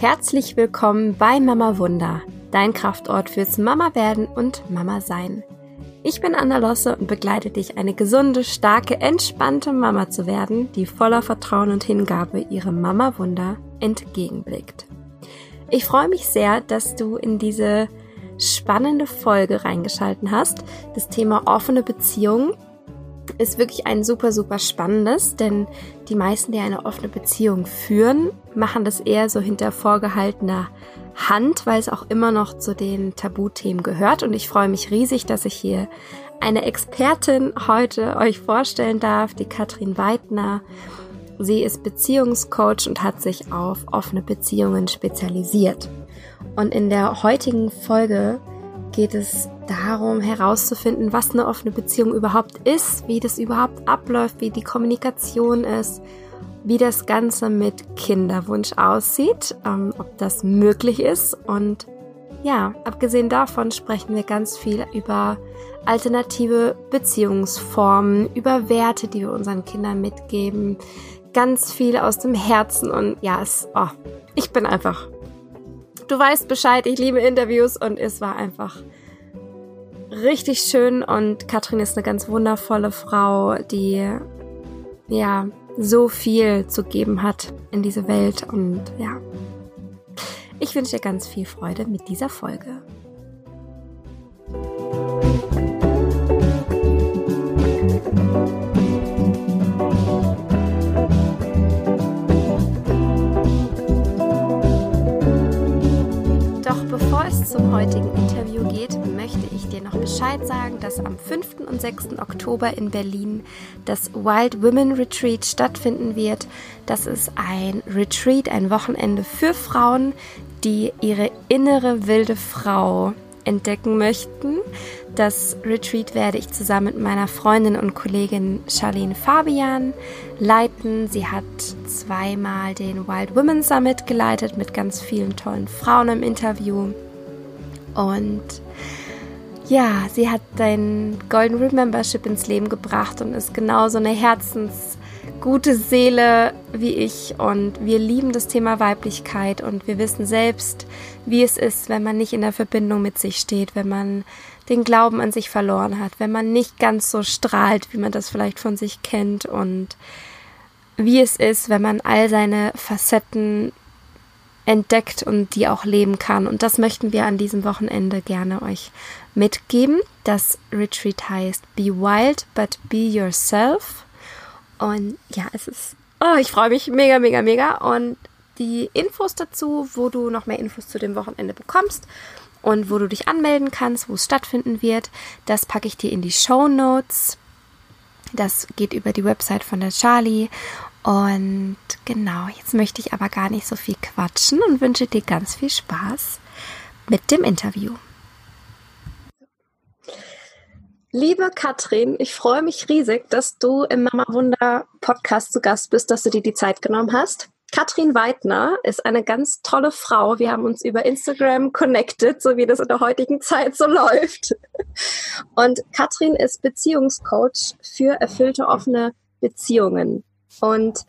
Herzlich willkommen bei Mama Wunder, dein Kraftort fürs Mama werden und Mama sein. Ich bin Anna Losse und begleite dich, eine gesunde, starke, entspannte Mama zu werden, die voller Vertrauen und Hingabe ihrem Mama Wunder entgegenblickt. Ich freue mich sehr, dass du in diese spannende Folge reingeschalten hast. Das Thema offene Beziehungen ist wirklich ein super, super spannendes, denn die meisten, die eine offene Beziehung führen, machen das eher so hinter vorgehaltener Hand, weil es auch immer noch zu den Tabuthemen gehört. Und ich freue mich riesig, dass ich hier eine Expertin heute euch vorstellen darf, die Katrin Weidner. Sie ist Beziehungscoach und hat sich auf offene Beziehungen spezialisiert. Und in der heutigen Folge geht es darum herauszufinden, was eine offene Beziehung überhaupt ist, wie das überhaupt abläuft, wie die Kommunikation ist, wie das Ganze mit Kinderwunsch aussieht, ähm, ob das möglich ist. Und ja, abgesehen davon sprechen wir ganz viel über alternative Beziehungsformen, über Werte, die wir unseren Kindern mitgeben, ganz viel aus dem Herzen und ja, es, oh, ich bin einfach du weißt Bescheid, ich liebe Interviews und es war einfach richtig schön und Katrin ist eine ganz wundervolle Frau, die ja so viel zu geben hat in diese Welt und ja. Ich wünsche dir ganz viel Freude mit dieser Folge. Zum heutigen Interview geht, möchte ich dir noch Bescheid sagen, dass am 5. und 6. Oktober in Berlin das Wild Women Retreat stattfinden wird. Das ist ein Retreat, ein Wochenende für Frauen, die ihre innere wilde Frau entdecken möchten. Das Retreat werde ich zusammen mit meiner Freundin und Kollegin Charlene Fabian leiten. Sie hat zweimal den Wild Women Summit geleitet mit ganz vielen tollen Frauen im Interview. Und ja, sie hat dein Golden Root Membership ins Leben gebracht und ist genauso eine herzensgute Seele wie ich. Und wir lieben das Thema Weiblichkeit und wir wissen selbst, wie es ist, wenn man nicht in der Verbindung mit sich steht, wenn man den Glauben an sich verloren hat, wenn man nicht ganz so strahlt, wie man das vielleicht von sich kennt und wie es ist, wenn man all seine Facetten entdeckt und die auch leben kann. Und das möchten wir an diesem Wochenende gerne euch mitgeben. Das Retreat heißt Be Wild, but Be Yourself. Und ja, es ist, oh, ich freue mich mega, mega, mega. Und die Infos dazu, wo du noch mehr Infos zu dem Wochenende bekommst und wo du dich anmelden kannst, wo es stattfinden wird, das packe ich dir in die Show Notes. Das geht über die Website von der Charlie und genau, jetzt möchte ich aber gar nicht so viel quatschen und wünsche dir ganz viel Spaß mit dem Interview. Liebe Katrin, ich freue mich riesig, dass du im Mama Wunder Podcast zu Gast bist, dass du dir die Zeit genommen hast. Katrin Weidner ist eine ganz tolle Frau. Wir haben uns über Instagram connected, so wie das in der heutigen Zeit so läuft. Und Katrin ist Beziehungscoach für erfüllte offene Beziehungen. Und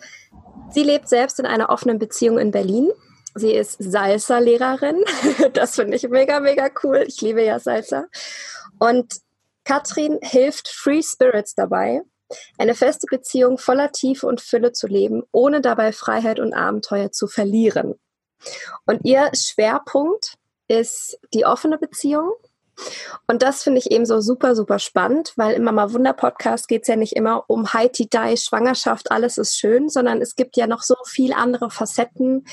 sie lebt selbst in einer offenen Beziehung in Berlin. Sie ist Salsa-Lehrerin. Das finde ich mega, mega cool. Ich liebe ja Salsa. Und Katrin hilft Free Spirits dabei, eine feste Beziehung voller Tiefe und Fülle zu leben, ohne dabei Freiheit und Abenteuer zu verlieren. Und ihr Schwerpunkt ist die offene Beziehung und das finde ich eben so super, super spannend, weil im Mama Wunder Podcast geht es ja nicht immer um Haiti Dai, Schwangerschaft, alles ist schön, sondern es gibt ja noch so viel andere Facetten.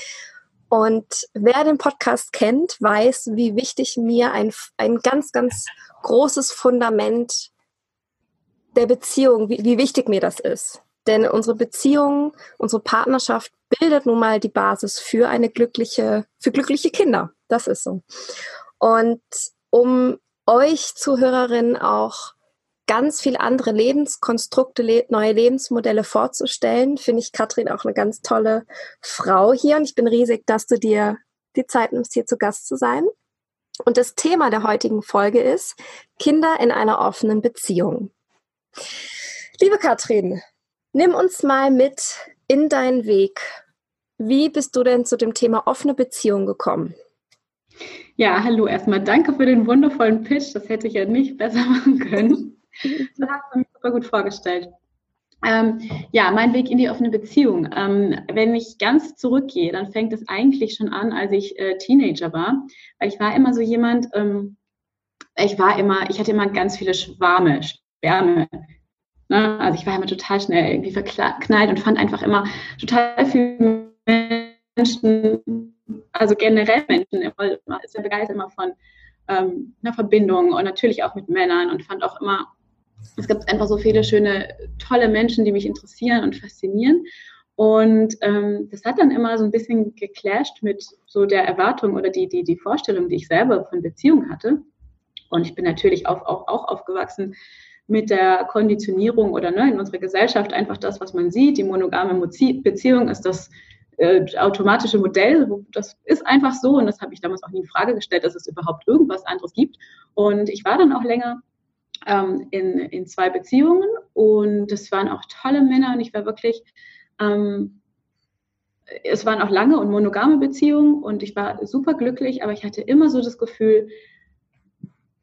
Und wer den Podcast kennt, weiß, wie wichtig mir ein, ein ganz, ganz großes Fundament der Beziehung, wie, wie wichtig mir das ist. Denn unsere Beziehung, unsere Partnerschaft bildet nun mal die Basis für eine glückliche, für glückliche Kinder. Das ist so. Und um euch Zuhörerinnen auch ganz viele andere Lebenskonstrukte, le neue Lebensmodelle vorzustellen, finde ich Katrin auch eine ganz tolle Frau hier und ich bin riesig, dass du dir die Zeit nimmst, hier zu Gast zu sein. Und das Thema der heutigen Folge ist Kinder in einer offenen Beziehung. Liebe Katrin, nimm uns mal mit in deinen Weg Wie bist du denn zu dem Thema offene Beziehung gekommen? Ja, hallo erstmal. Danke für den wundervollen Pitch. Das hätte ich ja nicht besser machen können. Das hast du mir super gut vorgestellt. Ähm, ja, mein Weg in die offene Beziehung. Ähm, wenn ich ganz zurückgehe, dann fängt es eigentlich schon an, als ich äh, Teenager war. Weil ich war immer so jemand, ähm, ich war immer, ich hatte immer ganz viele Schwarme, Schwärme. Ne? Also ich war immer total schnell irgendwie verknallt und fand einfach immer total viele Menschen, also generell Menschen, immer, ist ja begeistert immer von ähm, einer Verbindung und natürlich auch mit Männern und fand auch immer es gibt einfach so viele schöne, tolle Menschen, die mich interessieren und faszinieren. Und ähm, das hat dann immer so ein bisschen geclasht mit so der Erwartung oder die, die, die Vorstellung, die ich selber von Beziehung hatte. Und ich bin natürlich auch, auch, auch aufgewachsen mit der Konditionierung oder ne, in unserer Gesellschaft einfach das, was man sieht. Die monogame Beziehung ist das äh, automatische Modell. Das ist einfach so und das habe ich damals auch nie in Frage gestellt, dass es überhaupt irgendwas anderes gibt. Und ich war dann auch länger ähm, in, in zwei Beziehungen und das waren auch tolle Männer und ich war wirklich, ähm, es waren auch lange und monogame Beziehungen und ich war super glücklich, aber ich hatte immer so das Gefühl,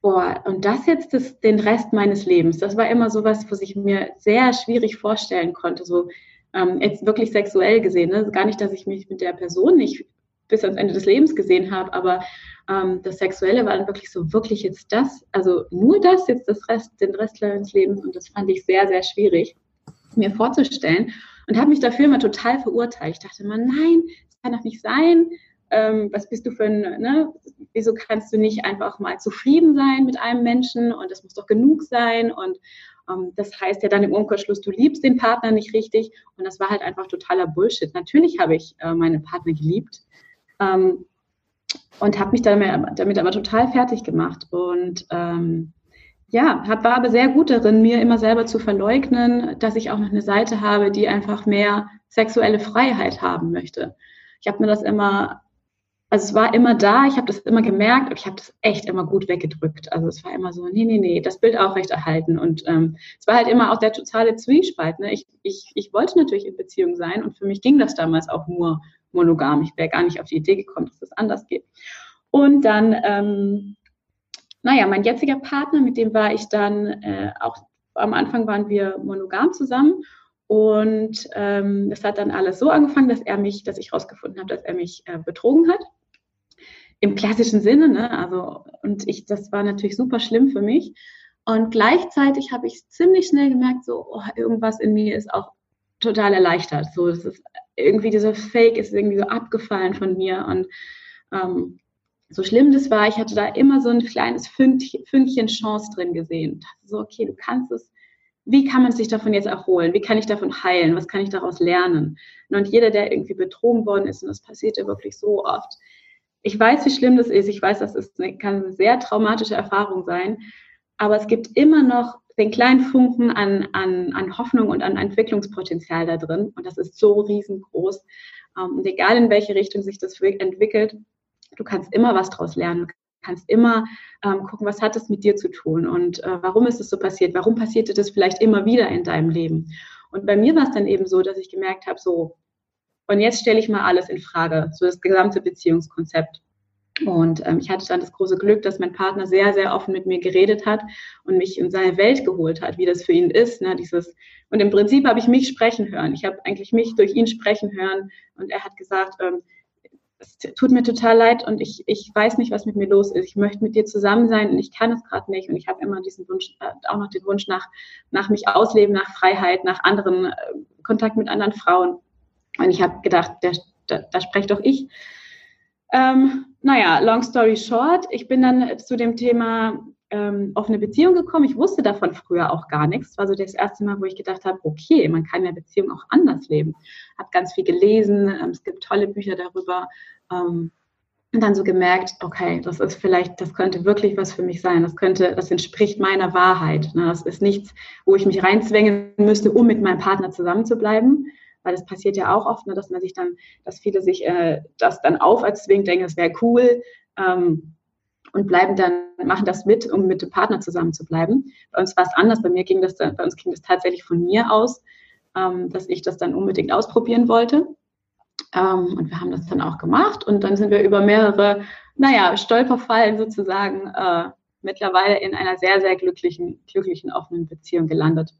boah, und das jetzt das, den Rest meines Lebens, das war immer so was, was ich mir sehr schwierig vorstellen konnte, so ähm, jetzt wirklich sexuell gesehen, ne? gar nicht, dass ich mich mit der Person nicht bis ans Ende des Lebens gesehen habe, aber ähm, das Sexuelle war dann wirklich so, wirklich jetzt das, also nur das, jetzt das Rest, den Rest meines Lebens und das fand ich sehr, sehr schwierig mir vorzustellen und habe mich dafür immer total verurteilt. Ich dachte immer, nein, das kann doch nicht sein. Ähm, was bist du für ein, ne? wieso kannst du nicht einfach mal zufrieden sein mit einem Menschen und das muss doch genug sein und das heißt ja dann im Umkehrschluss, du liebst den Partner nicht richtig und das war halt einfach totaler Bullshit. Natürlich habe ich äh, meine Partner geliebt, ähm, und habe mich damit, aber total fertig gemacht. Und ähm, ja, war aber sehr gut darin, mir immer selber zu verleugnen, dass ich auch noch eine Seite habe, die einfach mehr sexuelle Freiheit haben möchte. Ich habe mir das immer, also es war immer da, ich habe das immer gemerkt, aber ich habe das echt immer gut weggedrückt. Also es war immer so, nee, nee, nee, das Bild auch recht erhalten. Und ähm, es war halt immer auch der totale Zwiespalt. Ne? Ich, ich, ich wollte natürlich in Beziehung sein und für mich ging das damals auch nur monogam. Ich wäre gar nicht auf die Idee gekommen, dass das anders geht. Und dann, ähm, naja, mein jetziger Partner, mit dem war ich dann äh, auch, am Anfang waren wir monogam zusammen. Und ähm, hat dann alles so angefangen, dass er mich, dass ich herausgefunden habe, dass er mich äh, betrogen hat. Im klassischen Sinne, ne? Also, und ich, das war natürlich super schlimm für mich. Und gleichzeitig habe ich ziemlich schnell gemerkt, so, oh, irgendwas in mir ist auch total erleichtert. So, das ist irgendwie dieser Fake ist irgendwie so abgefallen von mir und ähm, so schlimm das war, ich hatte da immer so ein kleines Fünkchen Chance drin gesehen. So, okay, du kannst es, wie kann man sich davon jetzt erholen? Wie kann ich davon heilen? Was kann ich daraus lernen? Und jeder, der irgendwie betrogen worden ist, und das passiert ja wirklich so oft, ich weiß, wie schlimm das ist. Ich weiß, das ist kann eine sehr traumatische Erfahrung sein. Aber es gibt immer noch den kleinen Funken an, an, an Hoffnung und an Entwicklungspotenzial da drin. Und das ist so riesengroß. Ähm, und egal in welche Richtung sich das entwickelt, du kannst immer was daraus lernen. Du kannst immer ähm, gucken, was hat das mit dir zu tun und äh, warum ist es so passiert? Warum passierte das vielleicht immer wieder in deinem Leben? Und bei mir war es dann eben so, dass ich gemerkt habe, so, und jetzt stelle ich mal alles in Frage, so das gesamte Beziehungskonzept. Und ähm, ich hatte dann das große Glück, dass mein Partner sehr, sehr offen mit mir geredet hat und mich in seine Welt geholt hat, wie das für ihn ist. Ne? Dieses, und im Prinzip habe ich mich sprechen hören. Ich habe eigentlich mich durch ihn sprechen hören. Und er hat gesagt, ähm, es tut mir total leid und ich, ich weiß nicht, was mit mir los ist. Ich möchte mit dir zusammen sein und ich kann es gerade nicht. Und ich habe immer diesen Wunsch, äh, auch noch den Wunsch nach, nach mich ausleben, nach Freiheit, nach anderen, äh, Kontakt mit anderen Frauen. Und ich habe gedacht, da, da, spreche doch ich. Ähm, naja, long story short, ich bin dann zu dem Thema ähm, offene Beziehung gekommen. Ich wusste davon früher auch gar nichts. Es war so das erste Mal, wo ich gedacht habe, okay, man kann ja Beziehung auch anders leben. Habe ganz viel gelesen, ähm, es gibt tolle Bücher darüber. Ähm, und dann so gemerkt, okay, das ist vielleicht, das könnte wirklich was für mich sein. Das könnte, das entspricht meiner Wahrheit. Ne? Das ist nichts, wo ich mich reinzwängen müsste, um mit meinem Partner zusammen zu bleiben, weil das passiert ja auch oft, ne, dass man sich dann, dass viele sich äh, das dann auferzwingt, denken, das wäre cool ähm, und bleiben dann, machen das mit, um mit dem Partner zusammen zu bleiben. Bei uns war es anders, bei mir ging das, bei uns ging das tatsächlich von mir aus, ähm, dass ich das dann unbedingt ausprobieren wollte. Ähm, und wir haben das dann auch gemacht und dann sind wir über mehrere, naja, Stolperfallen sozusagen äh, mittlerweile in einer sehr, sehr glücklichen, glücklichen, offenen Beziehung gelandet.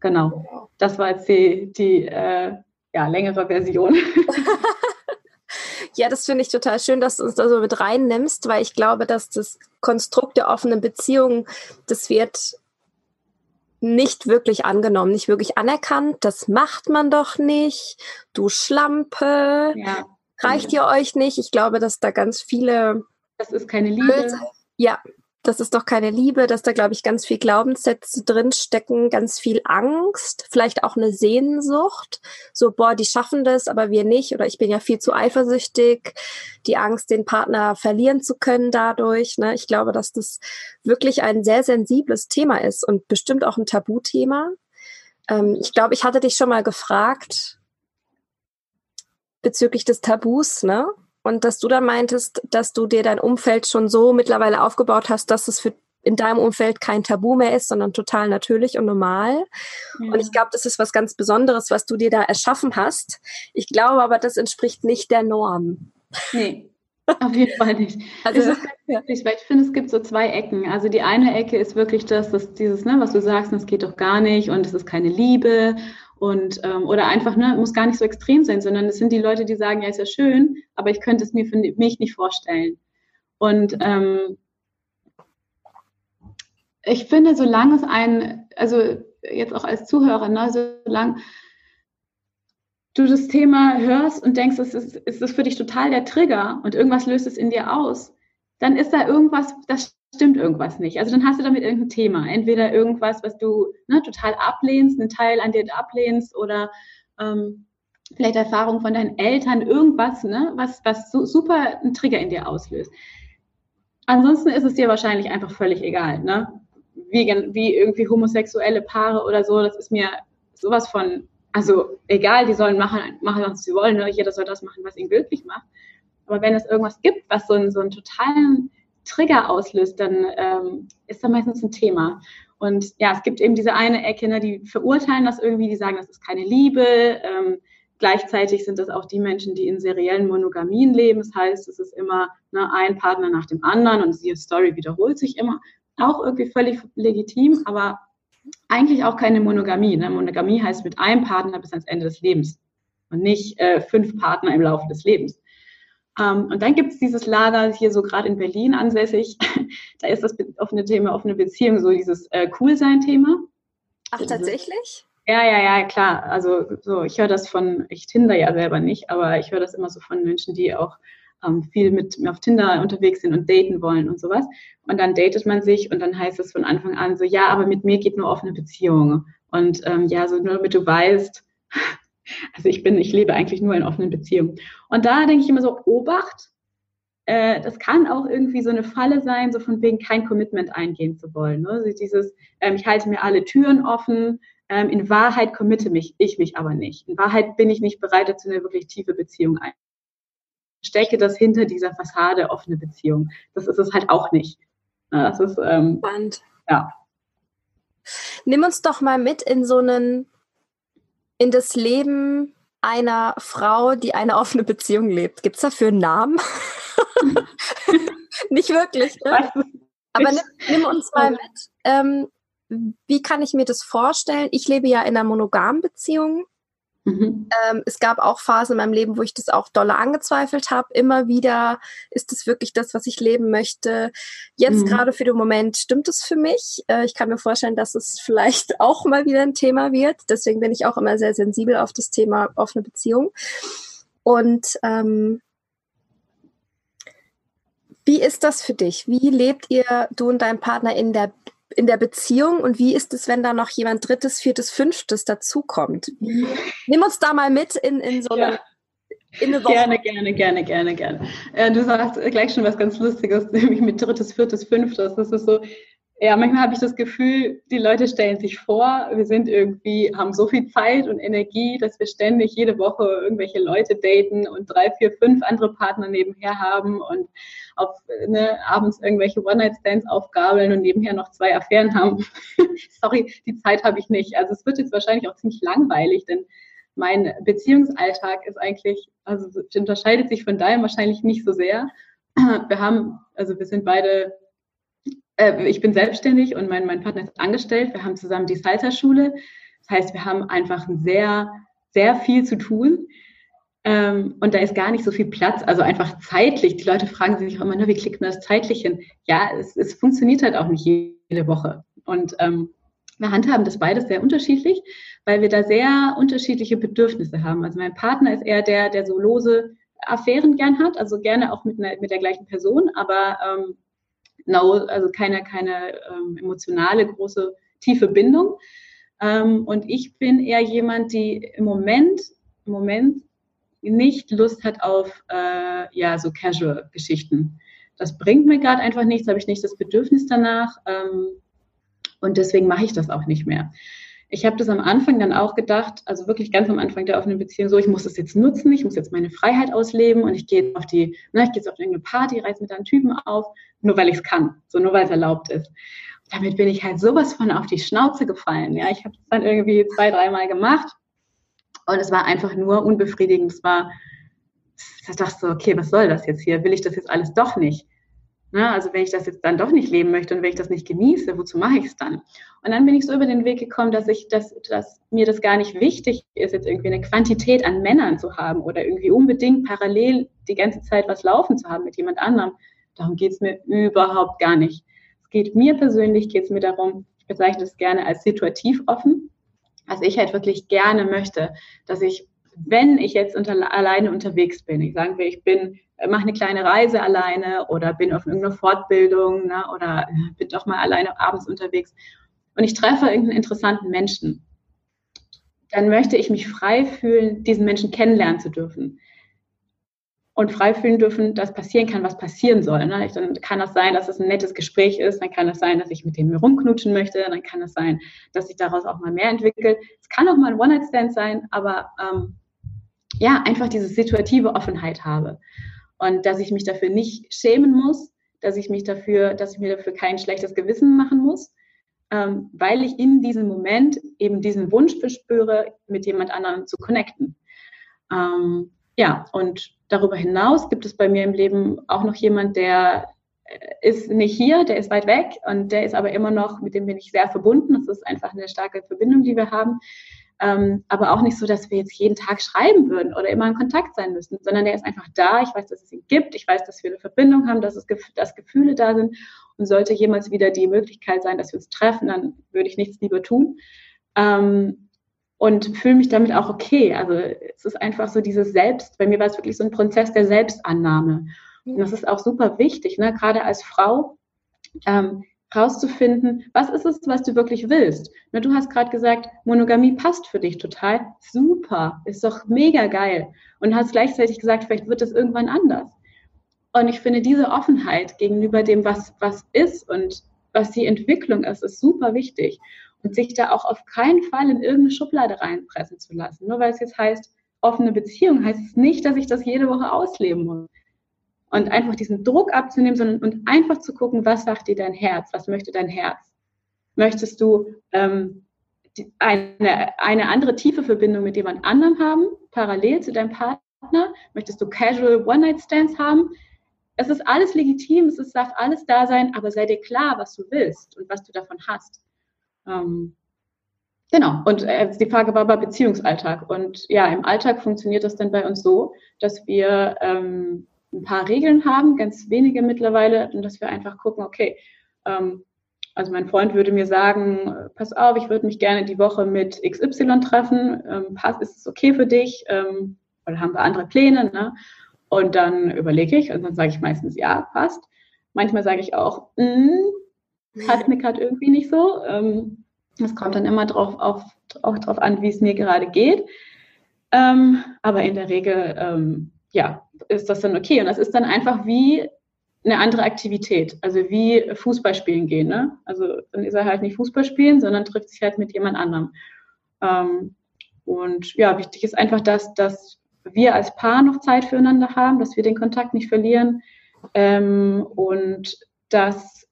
Genau. Das war jetzt die, die äh, ja, längere Version. ja, das finde ich total schön, dass du uns da so mit reinnimmst, weil ich glaube, dass das Konstrukt der offenen Beziehung, das wird nicht wirklich angenommen, nicht wirklich anerkannt. Das macht man doch nicht. Du Schlampe. Ja. Reicht ihr euch nicht? Ich glaube, dass da ganz viele. Das ist keine Liebe. Ja, das ist doch keine Liebe, dass da, glaube ich, ganz viel Glaubenssätze drinstecken, ganz viel Angst, vielleicht auch eine Sehnsucht. So, boah, die schaffen das, aber wir nicht. Oder ich bin ja viel zu eifersüchtig. Die Angst, den Partner verlieren zu können dadurch. Ne? Ich glaube, dass das wirklich ein sehr sensibles Thema ist und bestimmt auch ein Tabuthema. Ähm, ich glaube, ich hatte dich schon mal gefragt bezüglich des Tabus, ne? Und dass du da meintest, dass du dir dein Umfeld schon so mittlerweile aufgebaut hast, dass es für in deinem Umfeld kein Tabu mehr ist, sondern total natürlich und normal. Ja. Und ich glaube, das ist was ganz Besonderes, was du dir da erschaffen hast. Ich glaube aber, das entspricht nicht der Norm. Nee, auf jeden Fall nicht. Also, es ist wirklich, weil ich finde, es gibt so zwei Ecken. Also die eine Ecke ist wirklich das, dass dieses, ne, was du sagst, das geht doch gar nicht und es ist keine Liebe und ähm, oder einfach, ne, muss gar nicht so extrem sein, sondern es sind die Leute, die sagen, ja, ist ja schön, aber ich könnte es mir für mich nicht vorstellen. Und ähm, ich finde, solange es ein, also jetzt auch als Zuhörer, ne, solange du das Thema hörst und denkst, es ist, ist das für dich total der Trigger und irgendwas löst es in dir aus, dann ist da irgendwas, das stimmt irgendwas nicht. Also dann hast du damit irgendein Thema. Entweder irgendwas, was du ne, total ablehnst, einen Teil an dir ablehnst oder ähm, vielleicht Erfahrung von deinen Eltern, irgendwas, ne, was, was so, super einen Trigger in dir auslöst. Ansonsten ist es dir wahrscheinlich einfach völlig egal. Ne? Wie, wie irgendwie homosexuelle Paare oder so, das ist mir sowas von, also egal, die sollen machen, machen was sie wollen, ne? jeder soll das machen, was ihn glücklich macht. Aber wenn es irgendwas gibt, was so einen, so einen totalen Trigger auslöst, dann ähm, ist da meistens ein Thema. Und ja, es gibt eben diese eine Ecke, ne, die verurteilen das irgendwie, die sagen, das ist keine Liebe. Ähm, gleichzeitig sind das auch die Menschen, die in seriellen Monogamien leben. Das heißt, es ist immer ne, ein Partner nach dem anderen und die Story wiederholt sich immer. Auch irgendwie völlig legitim, aber eigentlich auch keine Monogamie. Ne? Monogamie heißt mit einem Partner bis ans Ende des Lebens und nicht äh, fünf Partner im Laufe des Lebens. Ähm, und dann gibt es dieses Lager hier so gerade in Berlin ansässig. da ist das offene Thema, offene Beziehung, so dieses äh, Coolsein-Thema. Ach, tatsächlich? Ja, ja, ja, klar. Also so, ich höre das von, ich Tinder ja selber nicht, aber ich höre das immer so von Menschen, die auch ähm, viel mit auf Tinder unterwegs sind und daten wollen und sowas. Und dann datet man sich und dann heißt es von Anfang an so, ja, aber mit mir geht nur offene Beziehung. Und ähm, ja, so nur damit du weißt, also ich bin, ich lebe eigentlich nur in offenen Beziehungen. Und da denke ich immer so, Obacht, äh, das kann auch irgendwie so eine Falle sein, so von wegen kein Commitment eingehen zu wollen. Ne? Also dieses, ähm, ich halte mir alle Türen offen, ähm, in Wahrheit committe mich, ich mich aber nicht. In Wahrheit bin ich nicht bereit dazu, eine wirklich tiefe Beziehung ein. Stecke das hinter dieser Fassade offene Beziehung. Das ist es halt auch nicht. Das ist, ähm, Spannend. Ja. Nimm uns doch mal mit in so einen in das Leben einer Frau, die eine offene Beziehung lebt? Gibt es dafür einen Namen? Nicht wirklich. Ne? Aber nimm, nimm, uns mal mit. Ähm, wie kann ich mir das vorstellen? Ich lebe ja in einer monogamen Beziehung. Mhm. Ähm, es gab auch Phasen in meinem Leben, wo ich das auch dolle angezweifelt habe. Immer wieder, ist es wirklich das, was ich leben möchte? Jetzt mhm. gerade für den Moment stimmt es für mich. Äh, ich kann mir vorstellen, dass es vielleicht auch mal wieder ein Thema wird. Deswegen bin ich auch immer sehr sensibel auf das Thema offene Beziehung. Und ähm, wie ist das für dich? Wie lebt ihr, du und dein Partner in der in der Beziehung und wie ist es, wenn da noch jemand drittes, viertes, fünftes dazukommt? Nimm uns da mal mit in, in so eine, ja. Gerne, gerne, gerne, gerne, gerne. Äh, du sagst gleich schon was ganz Lustiges, nämlich mit drittes, viertes, fünftes. Das ist so, ja, manchmal habe ich das Gefühl, die Leute stellen sich vor, wir sind irgendwie, haben so viel Zeit und Energie, dass wir ständig jede Woche irgendwelche Leute daten und drei, vier, fünf andere Partner nebenher haben und auf ne, abends irgendwelche One-Night-Stands aufgabeln und nebenher noch zwei Affären haben. Sorry, die Zeit habe ich nicht. Also es wird jetzt wahrscheinlich auch ziemlich langweilig, denn mein Beziehungsalltag ist eigentlich, also unterscheidet sich von deinem wahrscheinlich nicht so sehr. Wir haben, also wir sind beide, äh, ich bin selbstständig und mein, mein Partner ist angestellt. Wir haben zusammen die Salsa-Schule. Das heißt, wir haben einfach sehr, sehr viel zu tun. Ähm, und da ist gar nicht so viel Platz, also einfach zeitlich. Die Leute fragen sich auch immer, wie klickt man das zeitlich hin? Ja, es, es funktioniert halt auch nicht jede Woche. Und ähm, wir handhaben das beides sehr unterschiedlich, weil wir da sehr unterschiedliche Bedürfnisse haben. Also mein Partner ist eher der, der so lose Affären gern hat, also gerne auch mit, einer, mit der gleichen Person, aber ähm, no, also keine, keine ähm, emotionale, große, tiefe Bindung. Ähm, und ich bin eher jemand, die im Moment, im Moment nicht Lust hat auf äh, ja so Casual-Geschichten. Das bringt mir gerade einfach nichts, habe ich nicht das Bedürfnis danach. Ähm, und deswegen mache ich das auch nicht mehr. Ich habe das am Anfang dann auch gedacht, also wirklich ganz am Anfang der offenen Beziehung, so ich muss das jetzt nutzen, ich muss jetzt meine Freiheit ausleben und ich gehe auf die, na, ich gehe jetzt auf irgendeine Party, reiß mit einem Typen auf, nur weil ich es kann, so nur weil es erlaubt ist. Und damit bin ich halt sowas von auf die Schnauze gefallen. Ja, ich habe das dann irgendwie zwei, dreimal gemacht und es war einfach nur unbefriedigend. Es war, da dachte so, okay, was soll das jetzt hier? Will ich das jetzt alles doch nicht? Ne? Also wenn ich das jetzt dann doch nicht leben möchte und wenn ich das nicht genieße, wozu mache ich es dann? Und dann bin ich so über den Weg gekommen, dass ich, dass, dass mir das gar nicht wichtig ist, jetzt irgendwie eine Quantität an Männern zu haben oder irgendwie unbedingt parallel die ganze Zeit was laufen zu haben mit jemand anderem. Darum geht es mir überhaupt gar nicht. Es geht mir persönlich, geht es mir darum, ich bezeichne es gerne als situativ offen, was ich halt wirklich gerne möchte, dass ich, wenn ich jetzt unter, alleine unterwegs bin, ich sagen ich bin mache eine kleine Reise alleine oder bin auf irgendeiner Fortbildung ne, oder bin doch mal alleine abends unterwegs und ich treffe irgendeinen interessanten Menschen, dann möchte ich mich frei fühlen, diesen Menschen kennenlernen zu dürfen. Und frei fühlen dürfen, dass passieren kann, was passieren soll. Ne? Dann kann das sein, dass es ein nettes Gespräch ist, dann kann es sein, dass ich mit dem rumknutschen möchte, dann kann es sein, dass sich daraus auch mal mehr entwickelt. Es kann auch mal ein One-Night-Stand sein, aber ähm, ja, einfach diese situative Offenheit habe und dass ich mich dafür nicht schämen muss, dass ich mich dafür, dass ich mir dafür kein schlechtes Gewissen machen muss, ähm, weil ich in diesem Moment eben diesen Wunsch verspüre, mit jemand anderem zu connecten. Ähm, ja, und darüber hinaus gibt es bei mir im Leben auch noch jemand, der äh, ist nicht hier, der ist weit weg und der ist aber immer noch, mit dem bin ich sehr verbunden. Das ist einfach eine starke Verbindung, die wir haben. Ähm, aber auch nicht so, dass wir jetzt jeden Tag schreiben würden oder immer in Kontakt sein müssen, sondern der ist einfach da. Ich weiß, dass es ihn gibt. Ich weiß, dass wir eine Verbindung haben, dass, es, dass Gefühle da sind. Und sollte jemals wieder die Möglichkeit sein, dass wir uns treffen, dann würde ich nichts lieber tun. Ähm, und fühle mich damit auch okay. Also es ist einfach so dieses Selbst. Bei mir war es wirklich so ein Prozess der Selbstannahme. Und das ist auch super wichtig, ne? gerade als Frau. Ähm, rauszufinden, was ist es, was du wirklich willst. Na, du hast gerade gesagt, Monogamie passt für dich total. Super, ist doch mega geil. Und hast gleichzeitig gesagt, vielleicht wird es irgendwann anders. Und ich finde, diese Offenheit gegenüber dem, was, was ist und was die Entwicklung ist, ist super wichtig. Und sich da auch auf keinen Fall in irgendeine Schublade reinpressen zu lassen. Nur weil es jetzt heißt, offene Beziehung, heißt es nicht, dass ich das jede Woche ausleben muss und einfach diesen Druck abzunehmen, sondern und einfach zu gucken, was sagt dir dein Herz, was möchte dein Herz? Möchtest du ähm, eine, eine andere tiefe Verbindung mit jemand anderem haben, parallel zu deinem Partner? Möchtest du casual One-Night-Stands haben? Es ist alles legitim, es ist, darf alles da sein, aber sei dir klar, was du willst und was du davon hast. Ähm, Genau. Und äh, die Frage war bei Beziehungsalltag. Und ja, im Alltag funktioniert das dann bei uns so, dass wir ähm, ein paar Regeln haben, ganz wenige mittlerweile, und dass wir einfach gucken, okay, ähm, also mein Freund würde mir sagen, pass auf, ich würde mich gerne die Woche mit XY treffen, ähm, pass, ist es okay für dich? Ähm, oder haben wir andere Pläne? Ne? Und dann überlege ich und dann sage ich meistens, ja, passt. Manchmal sage ich auch, mm, passt mir gerade irgendwie nicht so. Ähm, das kommt dann immer drauf, auf, auch drauf an, wie es mir gerade geht. Ähm, aber in der Regel ähm, ja, ist das dann okay. Und das ist dann einfach wie eine andere Aktivität, also wie Fußball spielen gehen. Ne? Also dann ist er halt nicht Fußball spielen, sondern trifft sich halt mit jemand anderem. Ähm, und ja, wichtig ist einfach, dass, dass wir als Paar noch Zeit füreinander haben, dass wir den Kontakt nicht verlieren ähm, und dass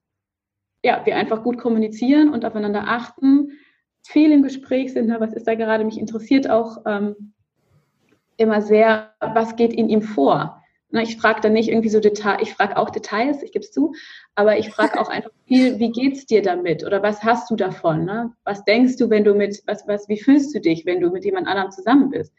ja, wir einfach gut kommunizieren und aufeinander achten, viel im Gespräch sind, ne? was ist da gerade, mich interessiert auch, ähm, immer sehr, was geht in ihm vor? Ne, ich frage dann nicht irgendwie so Details, ich frage auch Details, ich gebe es zu, aber ich frage auch einfach viel, wie geht's dir damit oder was hast du davon? Ne? Was denkst du, wenn du mit, was, was, wie fühlst du dich, wenn du mit jemand anderem zusammen bist?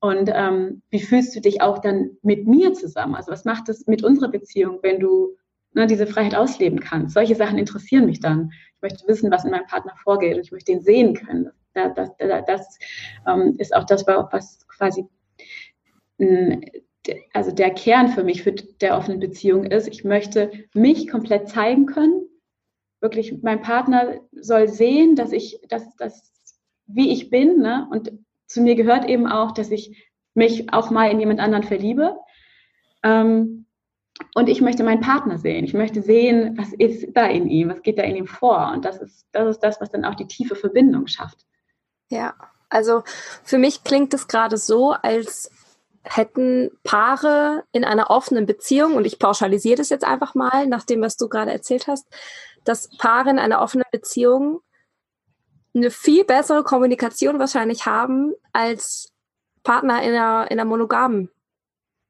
Und ähm, wie fühlst du dich auch dann mit mir zusammen? Also was macht es mit unserer Beziehung, wenn du ne, diese Freiheit ausleben kannst? Solche Sachen interessieren mich dann. Ich möchte wissen, was in meinem Partner vorgeht und ich möchte ihn sehen können. Das, das, das, das ähm, ist auch das, was quasi also der Kern für mich für der offenen Beziehung ist, ich möchte mich komplett zeigen können. Wirklich, mein Partner soll sehen, dass ich, dass, dass, wie ich bin, ne? Und zu mir gehört eben auch, dass ich mich auch mal in jemand anderen verliebe. Ähm, und ich möchte meinen Partner sehen. Ich möchte sehen, was ist da in ihm, was geht da in ihm vor. Und das ist, das ist das, was dann auch die tiefe Verbindung schafft. Ja, also für mich klingt es gerade so, als hätten Paare in einer offenen Beziehung, und ich pauschalisiere das jetzt einfach mal, nach dem, was du gerade erzählt hast, dass Paare in einer offenen Beziehung eine viel bessere Kommunikation wahrscheinlich haben als Partner in einer, in einer monogamen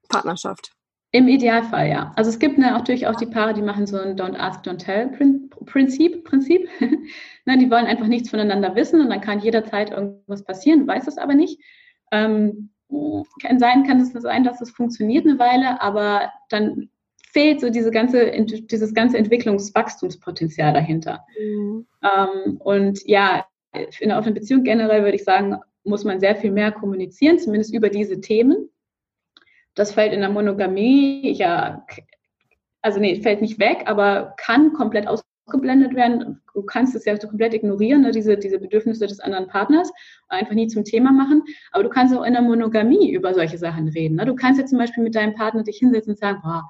Partnerschaft. Im Idealfall, ja. Also es gibt natürlich auch die Paare, die machen so ein Don't Ask, Don't Tell Prinzip. Prinzip. ne, die wollen einfach nichts voneinander wissen und dann kann jederzeit irgendwas passieren, weiß es aber nicht. Ähm, kann sein, kann es sein, dass es funktioniert eine Weile, aber dann fehlt so diese ganze, dieses ganze Entwicklungswachstumspotenzial dahinter. Mhm. Ähm, und ja, in einer offenen Beziehung generell würde ich sagen, muss man sehr viel mehr kommunizieren, zumindest über diese Themen. Das fällt in der Monogamie ja, also nee, fällt nicht weg, aber kann komplett aus ausgeblendet werden. Du kannst es ja komplett ignorieren, ne, diese, diese Bedürfnisse des anderen Partners, einfach nie zum Thema machen. Aber du kannst auch in der Monogamie über solche Sachen reden. Ne? Du kannst jetzt zum Beispiel mit deinem Partner dich hinsetzen und sagen, boah,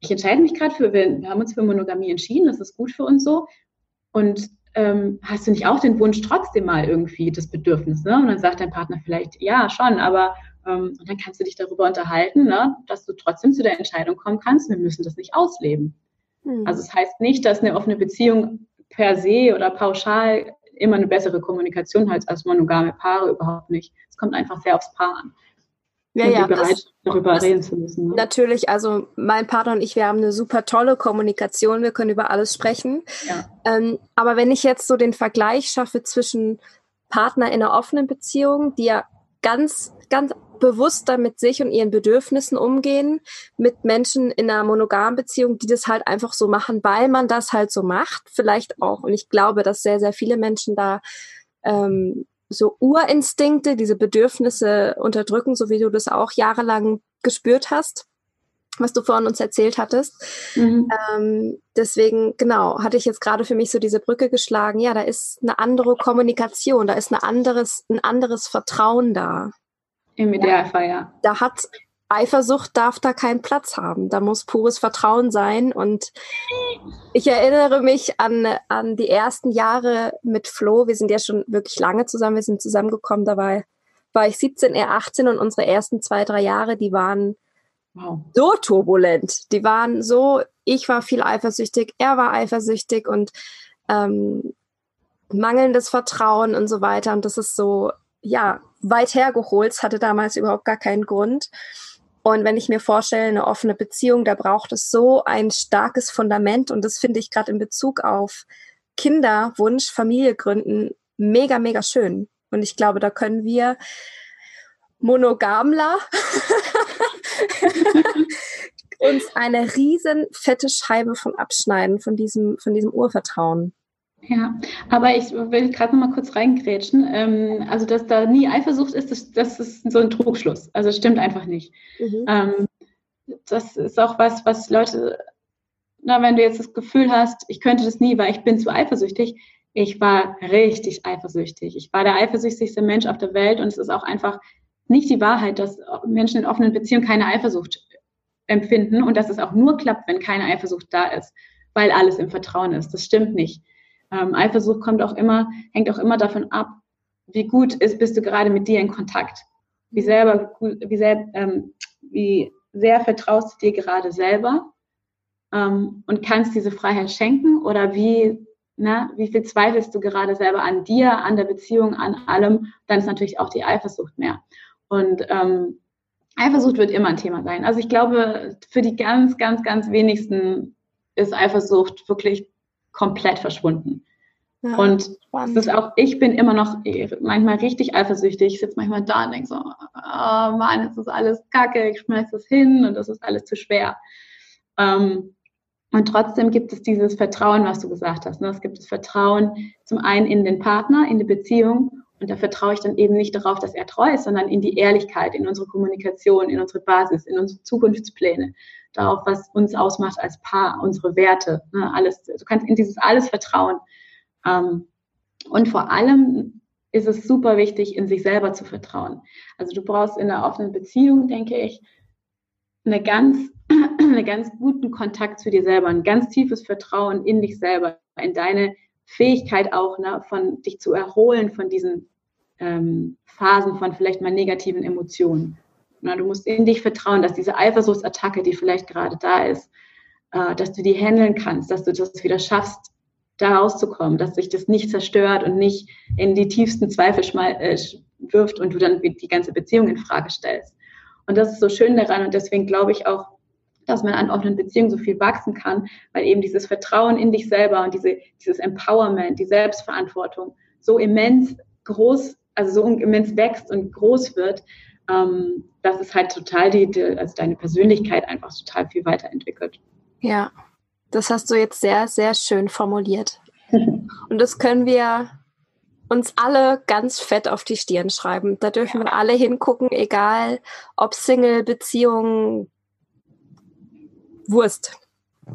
ich entscheide mich gerade für, wir, haben uns für Monogamie entschieden, das ist gut für uns so. Und ähm, hast du nicht auch den Wunsch trotzdem mal irgendwie das Bedürfnis? Ne? Und dann sagt dein Partner vielleicht, ja, schon, aber ähm, dann kannst du dich darüber unterhalten, ne, dass du trotzdem zu der Entscheidung kommen kannst, wir müssen das nicht ausleben. Hm. Also es das heißt nicht, dass eine offene Beziehung per se oder pauschal immer eine bessere Kommunikation hat als monogame Paare überhaupt nicht. Es kommt einfach sehr aufs Paar an. Ja, ja, das, darüber das reden zu müssen. Ne? Natürlich, also mein Partner und ich, wir haben eine super tolle Kommunikation, wir können über alles sprechen. Ja. Ähm, aber wenn ich jetzt so den Vergleich schaffe zwischen Partner in einer offenen Beziehung, die ja ganz, ganz bewusster mit sich und ihren Bedürfnissen umgehen, mit Menschen in einer monogamen Beziehung, die das halt einfach so machen, weil man das halt so macht, vielleicht auch. Und ich glaube, dass sehr, sehr viele Menschen da ähm, so Urinstinkte, diese Bedürfnisse unterdrücken, so wie du das auch jahrelang gespürt hast was du vorhin uns erzählt hattest. Mhm. Ähm, deswegen, genau, hatte ich jetzt gerade für mich so diese Brücke geschlagen. Ja, da ist eine andere Kommunikation, da ist eine anderes, ein anderes Vertrauen da. Im Idealfall, ja. Da hat Eifersucht darf da keinen Platz haben. Da muss pures Vertrauen sein. Und ich erinnere mich an, an die ersten Jahre mit Flo. Wir sind ja schon wirklich lange zusammen. Wir sind zusammengekommen. Da war, war ich 17, er 18 und unsere ersten zwei, drei Jahre, die waren wow. so turbulent. Die waren so, ich war viel eifersüchtig, er war eifersüchtig und ähm, mangelndes Vertrauen und so weiter. Und das ist so, ja, weit hergeholt, hatte damals überhaupt gar keinen Grund. Und wenn ich mir vorstelle, eine offene Beziehung, da braucht es so ein starkes Fundament. Und das finde ich gerade in Bezug auf Kinderwunsch, Familie gründen, mega, mega schön. Und ich glaube, da können wir Monogamler uns eine riesen fette Scheibe von abschneiden, von diesem, von diesem Urvertrauen. Ja, aber ich will gerade noch mal kurz reingrätschen. Ähm, also, dass da nie Eifersucht ist, das, das, ist so ein Trugschluss. Also, stimmt einfach nicht. Mhm. Ähm, das ist auch was, was Leute, na, wenn du jetzt das Gefühl hast, ich könnte das nie, weil ich bin zu eifersüchtig. Ich war richtig eifersüchtig. Ich war der eifersüchtigste Mensch auf der Welt und es ist auch einfach nicht die Wahrheit, dass Menschen in offenen Beziehungen keine Eifersucht empfinden und dass es auch nur klappt, wenn keine Eifersucht da ist, weil alles im Vertrauen ist. Das stimmt nicht. Ähm, Eifersucht kommt auch immer, hängt auch immer davon ab, wie gut ist, bist du gerade mit dir in Kontakt. Wie selber, wie sehr, ähm, wie sehr vertraust du dir gerade selber ähm, und kannst diese Freiheit schenken oder wie, na, wie viel zweifelst du gerade selber an dir, an der Beziehung, an allem, dann ist natürlich auch die Eifersucht mehr. Und ähm, Eifersucht wird immer ein Thema sein. Also ich glaube, für die ganz, ganz, ganz wenigsten ist Eifersucht wirklich komplett verschwunden. Ja, und es ist auch, ich bin immer noch manchmal richtig eifersüchtig. Ich sitze manchmal da und denke so, oh Mann, es ist alles kacke, ich schmeiße es hin und das ist alles zu schwer. Ähm, und trotzdem gibt es dieses Vertrauen, was du gesagt hast. Ne? Es gibt das Vertrauen zum einen in den Partner, in die Beziehung. Und da vertraue ich dann eben nicht darauf, dass er treu ist, sondern in die Ehrlichkeit, in unsere Kommunikation, in unsere Basis, in unsere Zukunftspläne, darauf, was uns ausmacht als Paar, unsere Werte, ne? alles. Du kannst in dieses alles vertrauen. Ähm, und vor allem ist es super wichtig, in sich selber zu vertrauen. Also du brauchst in einer offenen Beziehung, denke ich, eine ganz, einen ganz guten Kontakt zu dir selber, ein ganz tiefes Vertrauen in dich selber, in deine Fähigkeit auch, ne, von dich zu erholen von diesen ähm, Phasen von vielleicht mal negativen Emotionen. Na, du musst in dich vertrauen, dass diese Eifersuchtsattacke, die vielleicht gerade da ist, äh, dass du die handeln kannst, dass du das wieder schaffst, da rauszukommen, dass sich das nicht zerstört und nicht in die tiefsten Zweifel äh, wirft und du dann die ganze Beziehung in Frage stellst. Und das ist so schön daran und deswegen glaube ich auch, dass man an offenen Beziehungen so viel wachsen kann, weil eben dieses Vertrauen in dich selber und diese, dieses Empowerment, die Selbstverantwortung so immens groß, also so immens wächst und groß wird, ähm, dass es halt total die, also deine Persönlichkeit einfach total viel weiterentwickelt. Ja, das hast du jetzt sehr, sehr schön formuliert. Und das können wir uns alle ganz fett auf die Stirn schreiben. Da dürfen wir alle hingucken, egal ob Single, Beziehung, Wurst.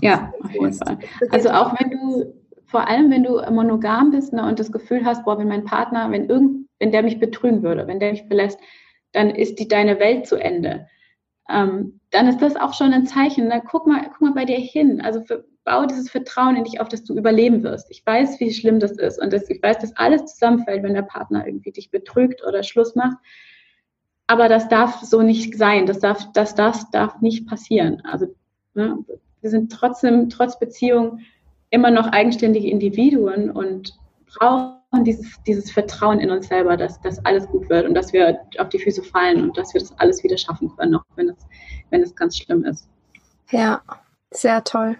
Ja, auf jeden Fall. Also auch wenn du, vor allem wenn du monogam bist ne, und das Gefühl hast, boah, wenn mein Partner, wenn irgend, wenn der mich betrügen würde, wenn der mich verlässt, dann ist die deine Welt zu Ende ähm, dann ist das auch schon ein Zeichen. Na, guck mal, guck mal bei dir hin. Also für, bau dieses Vertrauen in dich auf, dass du überleben wirst. Ich weiß, wie schlimm das ist und das, ich weiß, dass alles zusammenfällt, wenn der Partner irgendwie dich betrügt oder Schluss macht. Aber das darf so nicht sein. Das darf, das, das darf nicht passieren. Also ne, wir sind trotzdem, trotz Beziehung, immer noch eigenständige Individuen und brauchen dieses, dieses Vertrauen in uns selber, dass, dass alles gut wird und dass wir auf die Füße fallen und dass wir das alles wieder schaffen können, auch wenn es, wenn es ganz schlimm ist. Ja, sehr toll.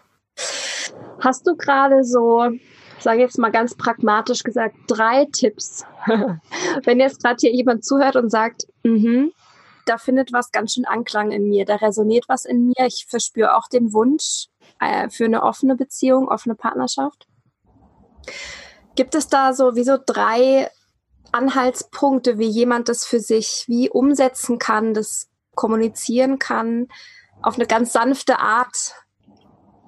Hast du gerade so, sage jetzt mal ganz pragmatisch gesagt, drei Tipps, wenn jetzt gerade hier jemand zuhört und sagt, mhm, da findet was ganz schön Anklang in mir, da resoniert was in mir, ich verspüre auch den Wunsch äh, für eine offene Beziehung, offene Partnerschaft. Gibt es da so wie so drei Anhaltspunkte, wie jemand das für sich wie umsetzen kann, das kommunizieren kann, auf eine ganz sanfte Art?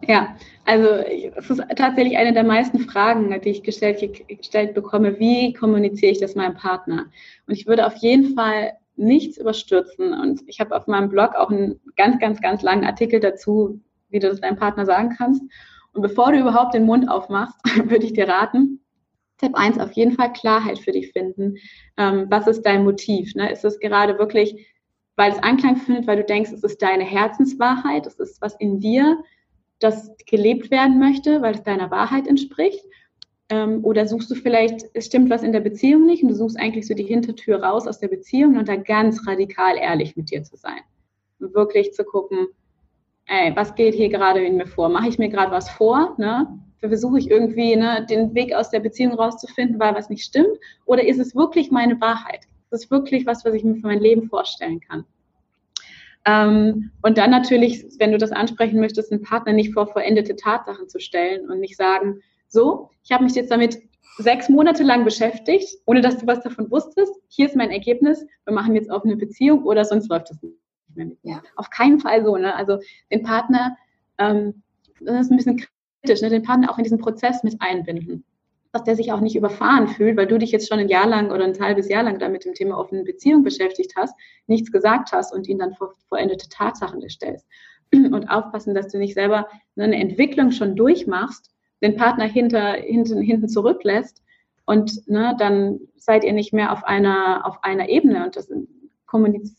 Ja, also es ist tatsächlich eine der meisten Fragen, die ich gestellt, gestellt bekomme. Wie kommuniziere ich das meinem Partner? Und ich würde auf jeden Fall nichts überstürzen. Und ich habe auf meinem Blog auch einen ganz, ganz, ganz langen Artikel dazu, wie du das deinem Partner sagen kannst. Und bevor du überhaupt den Mund aufmachst, würde ich dir raten, Step 1 auf jeden Fall Klarheit für dich finden. Ähm, was ist dein Motiv? Ne? Ist es gerade wirklich, weil es Anklang findet, weil du denkst, es ist deine Herzenswahrheit, es ist was in dir, das gelebt werden möchte, weil es deiner Wahrheit entspricht? Ähm, oder suchst du vielleicht, es stimmt was in der Beziehung nicht und du suchst eigentlich so die Hintertür raus aus der Beziehung und da ganz radikal ehrlich mit dir zu sein. Und wirklich zu gucken, ey, was geht hier gerade in mir vor? Mache ich mir gerade was vor? Ne? Versuche ich irgendwie ne, den Weg aus der Beziehung rauszufinden, weil was nicht stimmt? Oder ist es wirklich meine Wahrheit? Ist es wirklich was, was ich mir für mein Leben vorstellen kann? Ähm, und dann natürlich, wenn du das ansprechen möchtest, einen Partner nicht vor vollendete Tatsachen zu stellen und nicht sagen, so, ich habe mich jetzt damit sechs Monate lang beschäftigt, ohne dass du was davon wusstest. Hier ist mein Ergebnis. Wir machen jetzt auf eine Beziehung oder sonst läuft das nicht mehr mit mir. Auf keinen Fall so. Ne? Also den Partner, ähm, das ist ein bisschen kritisch, ne, den Partner auch in diesen Prozess mit einbinden. Dass der sich auch nicht überfahren fühlt, weil du dich jetzt schon ein Jahr lang oder ein halbes Jahr lang da mit dem Thema offene Beziehung beschäftigt hast, nichts gesagt hast und ihn dann vor vollendete Tatsachen stellst. Und aufpassen, dass du nicht selber eine Entwicklung schon durchmachst, den Partner hinter, hinten, hinten zurücklässt und ne, dann seid ihr nicht mehr auf einer, auf einer Ebene und das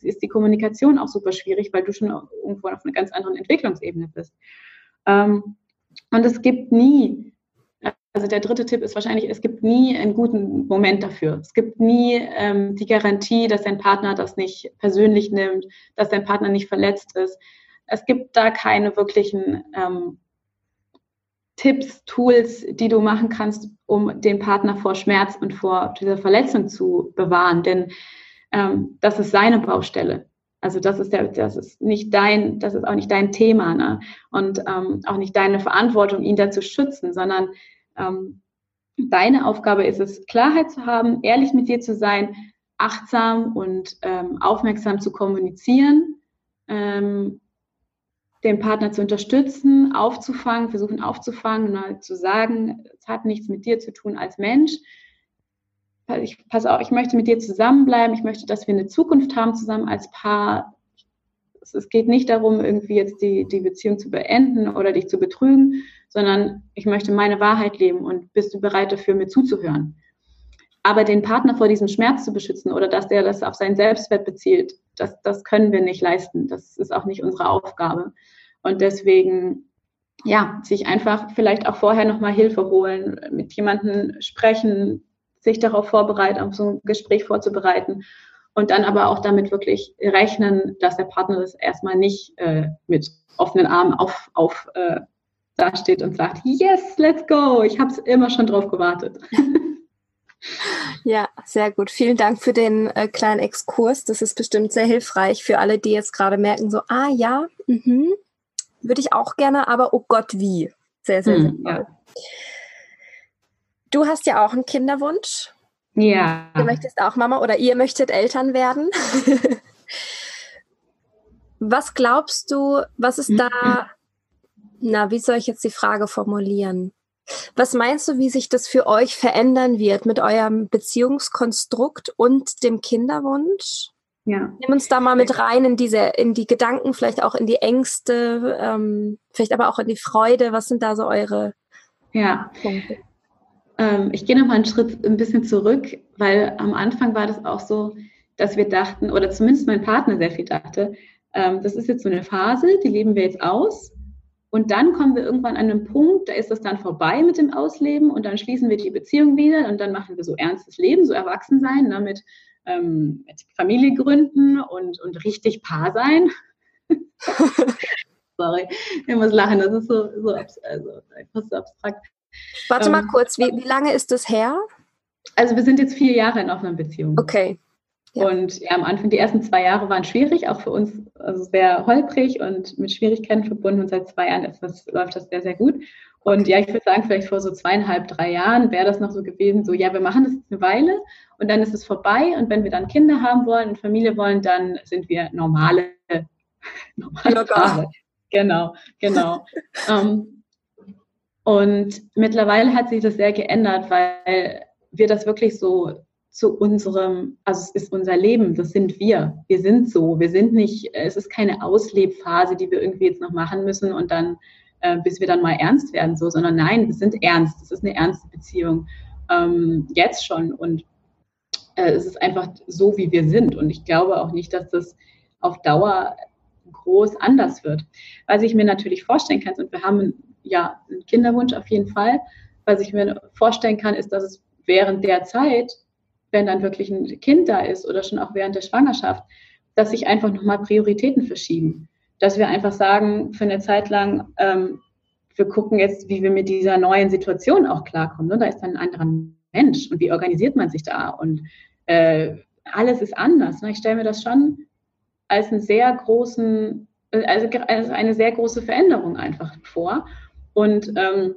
ist die Kommunikation auch super schwierig, weil du schon irgendwo auf einer ganz anderen Entwicklungsebene bist. Ähm, und es gibt nie, also der dritte Tipp ist wahrscheinlich, es gibt nie einen guten Moment dafür. Es gibt nie ähm, die Garantie, dass dein Partner das nicht persönlich nimmt, dass dein Partner nicht verletzt ist. Es gibt da keine wirklichen ähm, Tipps, Tools, die du machen kannst, um den Partner vor Schmerz und vor dieser Verletzung zu bewahren. Denn ähm, das ist seine Baustelle. Also das ist der, das ist nicht dein, das ist auch nicht dein Thema, ne? Und ähm, auch nicht deine Verantwortung, ihn da zu schützen, sondern ähm, deine Aufgabe ist es, Klarheit zu haben, ehrlich mit dir zu sein, achtsam und ähm, aufmerksam zu kommunizieren, ähm, den Partner zu unterstützen, aufzufangen, versuchen aufzufangen halt zu sagen, es hat nichts mit dir zu tun als Mensch. Ich, pass auf, ich möchte mit dir zusammenbleiben, ich möchte, dass wir eine Zukunft haben zusammen als Paar. Es, geht nicht darum, irgendwie jetzt die, die Beziehung zu beenden oder dich zu betrügen, sondern ich möchte meine Wahrheit leben und bist du bereit dafür, mir zuzuhören? Aber den Partner vor diesem Schmerz zu beschützen oder dass der das auf seinen Selbstwert bezieht, das, das können wir nicht leisten. Das ist auch nicht unsere Aufgabe. Und deswegen, ja, sich einfach vielleicht auch vorher nochmal Hilfe holen, mit jemandem sprechen, sich darauf vorbereiten, auf so ein Gespräch vorzubereiten und dann aber auch damit wirklich rechnen, dass der Partner das erstmal nicht äh, mit offenen Armen auf, auf äh, dasteht und sagt, yes, let's go, ich habe es immer schon drauf gewartet. Ja, sehr gut. Vielen Dank für den äh, kleinen Exkurs. Das ist bestimmt sehr hilfreich für alle, die jetzt gerade merken, so, ah ja, mhm, würde ich auch gerne, aber oh Gott, wie. Sehr, sehr, sehr mhm, Ja. Du hast ja auch einen Kinderwunsch. Ja. Du möchtest auch Mama oder ihr möchtet Eltern werden. was glaubst du, was ist da na, wie soll ich jetzt die Frage formulieren? Was meinst du, wie sich das für euch verändern wird mit eurem Beziehungskonstrukt und dem Kinderwunsch? Ja. Nimm uns da mal mit rein in diese, in die Gedanken, vielleicht auch in die Ängste, ähm, vielleicht aber auch in die Freude. Was sind da so eure ja. Punkte? Ähm, ich gehe noch mal einen Schritt ein bisschen zurück, weil am Anfang war das auch so, dass wir dachten, oder zumindest mein Partner sehr viel dachte, ähm, das ist jetzt so eine Phase, die leben wir jetzt aus und dann kommen wir irgendwann an einen Punkt, da ist das dann vorbei mit dem Ausleben und dann schließen wir die Beziehung wieder und dann machen wir so ernstes Leben, so Erwachsensein, ne, mit, ähm, mit Familie gründen und, und richtig Paar sein. Sorry, ich muss lachen, das ist so, so, also, so abstrakt. Warte ähm, mal kurz, wie, wie lange ist das her? Also wir sind jetzt vier Jahre in offener Beziehung. Okay. Ja. Und ja, am Anfang, die ersten zwei Jahre waren schwierig, auch für uns also sehr holprig und mit Schwierigkeiten verbunden. Und seit zwei Jahren ist das, läuft das sehr, sehr gut. Und ja, ich würde sagen, vielleicht vor so zweieinhalb, drei Jahren wäre das noch so gewesen, so ja, wir machen das jetzt eine Weile und dann ist es vorbei. Und wenn wir dann Kinder haben wollen und Familie wollen, dann sind wir normale, normale Paare. Genau, genau. um, ähm, und mittlerweile hat sich das sehr geändert, weil wir das wirklich so zu unserem, also es ist unser Leben, das sind wir. Wir sind so. Wir sind nicht, es ist keine Auslebphase, die wir irgendwie jetzt noch machen müssen und dann, äh, bis wir dann mal ernst werden, so, sondern nein, wir sind ernst. Es ist eine ernste Beziehung. Ähm, jetzt schon. Und äh, es ist einfach so, wie wir sind. Und ich glaube auch nicht, dass das auf Dauer groß anders wird. Was ich mir natürlich vorstellen kann, und wir haben ja einen Kinderwunsch auf jeden Fall, was ich mir vorstellen kann, ist, dass es während der Zeit wenn dann wirklich ein Kind da ist oder schon auch während der Schwangerschaft, dass sich einfach nochmal Prioritäten verschieben. Dass wir einfach sagen, für eine Zeit lang, ähm, wir gucken jetzt, wie wir mit dieser neuen Situation auch klarkommen. Ne? Da ist dann ein anderer Mensch und wie organisiert man sich da? Und äh, alles ist anders. Ne? Ich stelle mir das schon als einen sehr großen, also als eine sehr große Veränderung einfach vor. Und ähm,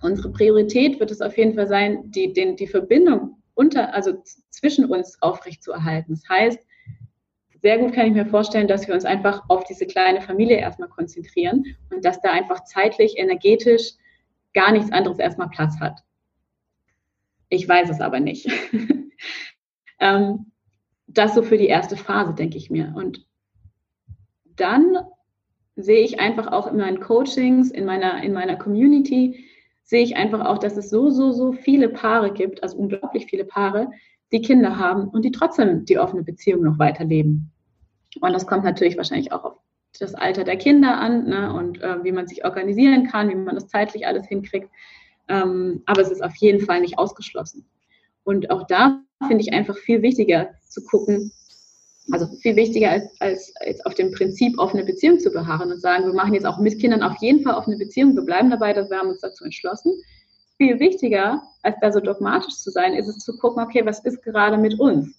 unsere Priorität wird es auf jeden Fall sein, die, den, die Verbindung unter, also zwischen uns aufrechtzuerhalten. Das heißt, sehr gut kann ich mir vorstellen, dass wir uns einfach auf diese kleine Familie erstmal konzentrieren und dass da einfach zeitlich, energetisch gar nichts anderes erstmal Platz hat. Ich weiß es aber nicht. ähm, das so für die erste Phase, denke ich mir. Und dann sehe ich einfach auch in meinen Coachings, in meiner, in meiner Community, sehe ich einfach auch, dass es so, so, so viele Paare gibt, also unglaublich viele Paare, die Kinder haben und die trotzdem die offene Beziehung noch weiterleben. Und das kommt natürlich wahrscheinlich auch auf das Alter der Kinder an ne, und äh, wie man sich organisieren kann, wie man das zeitlich alles hinkriegt. Ähm, aber es ist auf jeden Fall nicht ausgeschlossen. Und auch da finde ich einfach viel wichtiger zu gucken, also viel wichtiger als, als, als auf dem Prinzip offene Beziehung zu beharren und sagen, wir machen jetzt auch mit Kindern auf jeden Fall offene Beziehung, wir bleiben dabei, dass wir haben uns dazu entschlossen. Viel wichtiger, als da so dogmatisch zu sein, ist es zu gucken, okay, was ist gerade mit uns?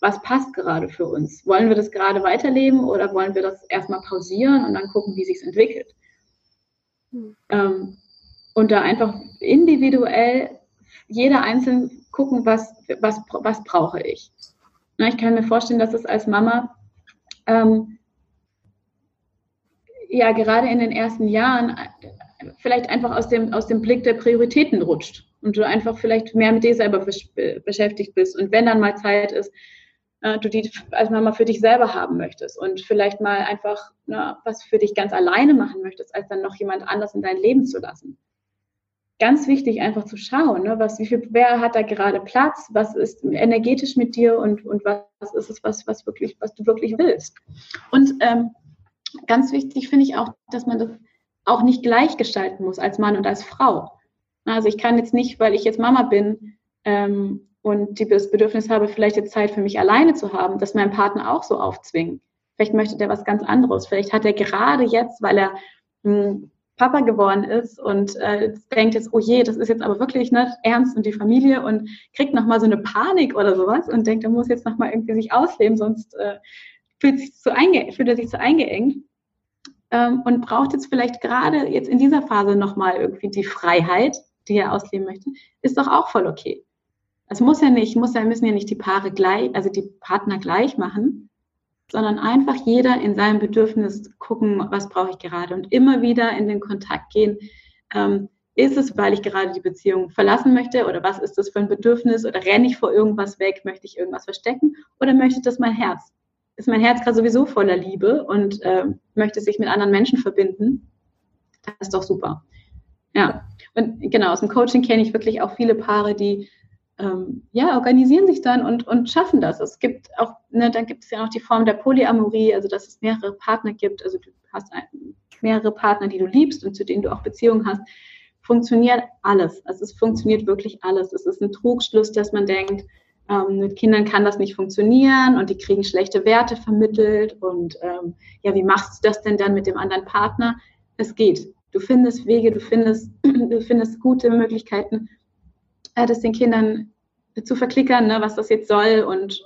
Was passt gerade für uns? Wollen wir das gerade weiterleben oder wollen wir das erstmal pausieren und dann gucken, wie sich entwickelt? Mhm. Ähm, und da einfach individuell jeder einzeln gucken, was, was, was brauche ich. Na, ich kann mir vorstellen, dass es als Mama ähm, ja gerade in den ersten Jahren vielleicht einfach aus dem, aus dem Blick der Prioritäten rutscht und du einfach vielleicht mehr mit dir selber beschäftigt bist. Und wenn dann mal Zeit ist, äh, du die als Mama für dich selber haben möchtest und vielleicht mal einfach na, was für dich ganz alleine machen möchtest, als dann noch jemand anders in dein Leben zu lassen ganz wichtig, einfach zu schauen, ne, was, wie viel, wer hat da gerade Platz, was ist energetisch mit dir und, und was ist es, was, was wirklich, was du wirklich willst. Und ähm, ganz wichtig finde ich auch, dass man das auch nicht gleichgestalten muss als Mann und als Frau. Also ich kann jetzt nicht, weil ich jetzt Mama bin ähm, und das Bedürfnis habe, vielleicht jetzt Zeit für mich alleine zu haben, dass mein Partner auch so aufzwingen. Vielleicht möchte der was ganz anderes. Vielleicht hat er gerade jetzt, weil er mh, hm, Papa geworden ist und äh, denkt jetzt, oh je, das ist jetzt aber wirklich nicht ernst und die Familie und kriegt nochmal so eine Panik oder sowas und denkt, er muss jetzt nochmal irgendwie sich ausleben, sonst äh, fühlt, sich zu einge fühlt er sich zu eingeengt ähm, und braucht jetzt vielleicht gerade jetzt in dieser Phase nochmal irgendwie die Freiheit, die er ausleben möchte, ist doch auch voll okay. Es muss ja nicht, muss ja, müssen ja nicht die Paare gleich, also die Partner gleich machen, sondern einfach jeder in seinem Bedürfnis gucken, was brauche ich gerade und immer wieder in den Kontakt gehen. Ähm, ist es, weil ich gerade die Beziehung verlassen möchte oder was ist das für ein Bedürfnis oder renne ich vor irgendwas weg, möchte ich irgendwas verstecken oder möchte das mein Herz? Ist mein Herz gerade sowieso voller Liebe und äh, möchte sich mit anderen Menschen verbinden? Das ist doch super. Ja, und genau, aus dem Coaching kenne ich wirklich auch viele Paare, die ähm, ja, organisieren sich dann und, und schaffen das. Es gibt auch, ne, dann gibt es ja noch die Form der Polyamorie, also dass es mehrere Partner gibt, also du hast ein, mehrere Partner, die du liebst und zu denen du auch Beziehungen hast. Funktioniert alles. Also es funktioniert wirklich alles. Es ist ein Trugschluss, dass man denkt, ähm, mit Kindern kann das nicht funktionieren und die kriegen schlechte Werte vermittelt und ähm, ja, wie machst du das denn dann mit dem anderen Partner? Es geht. Du findest Wege, du findest, du findest gute Möglichkeiten äh, das den Kindern zu verklickern, ne, was das jetzt soll und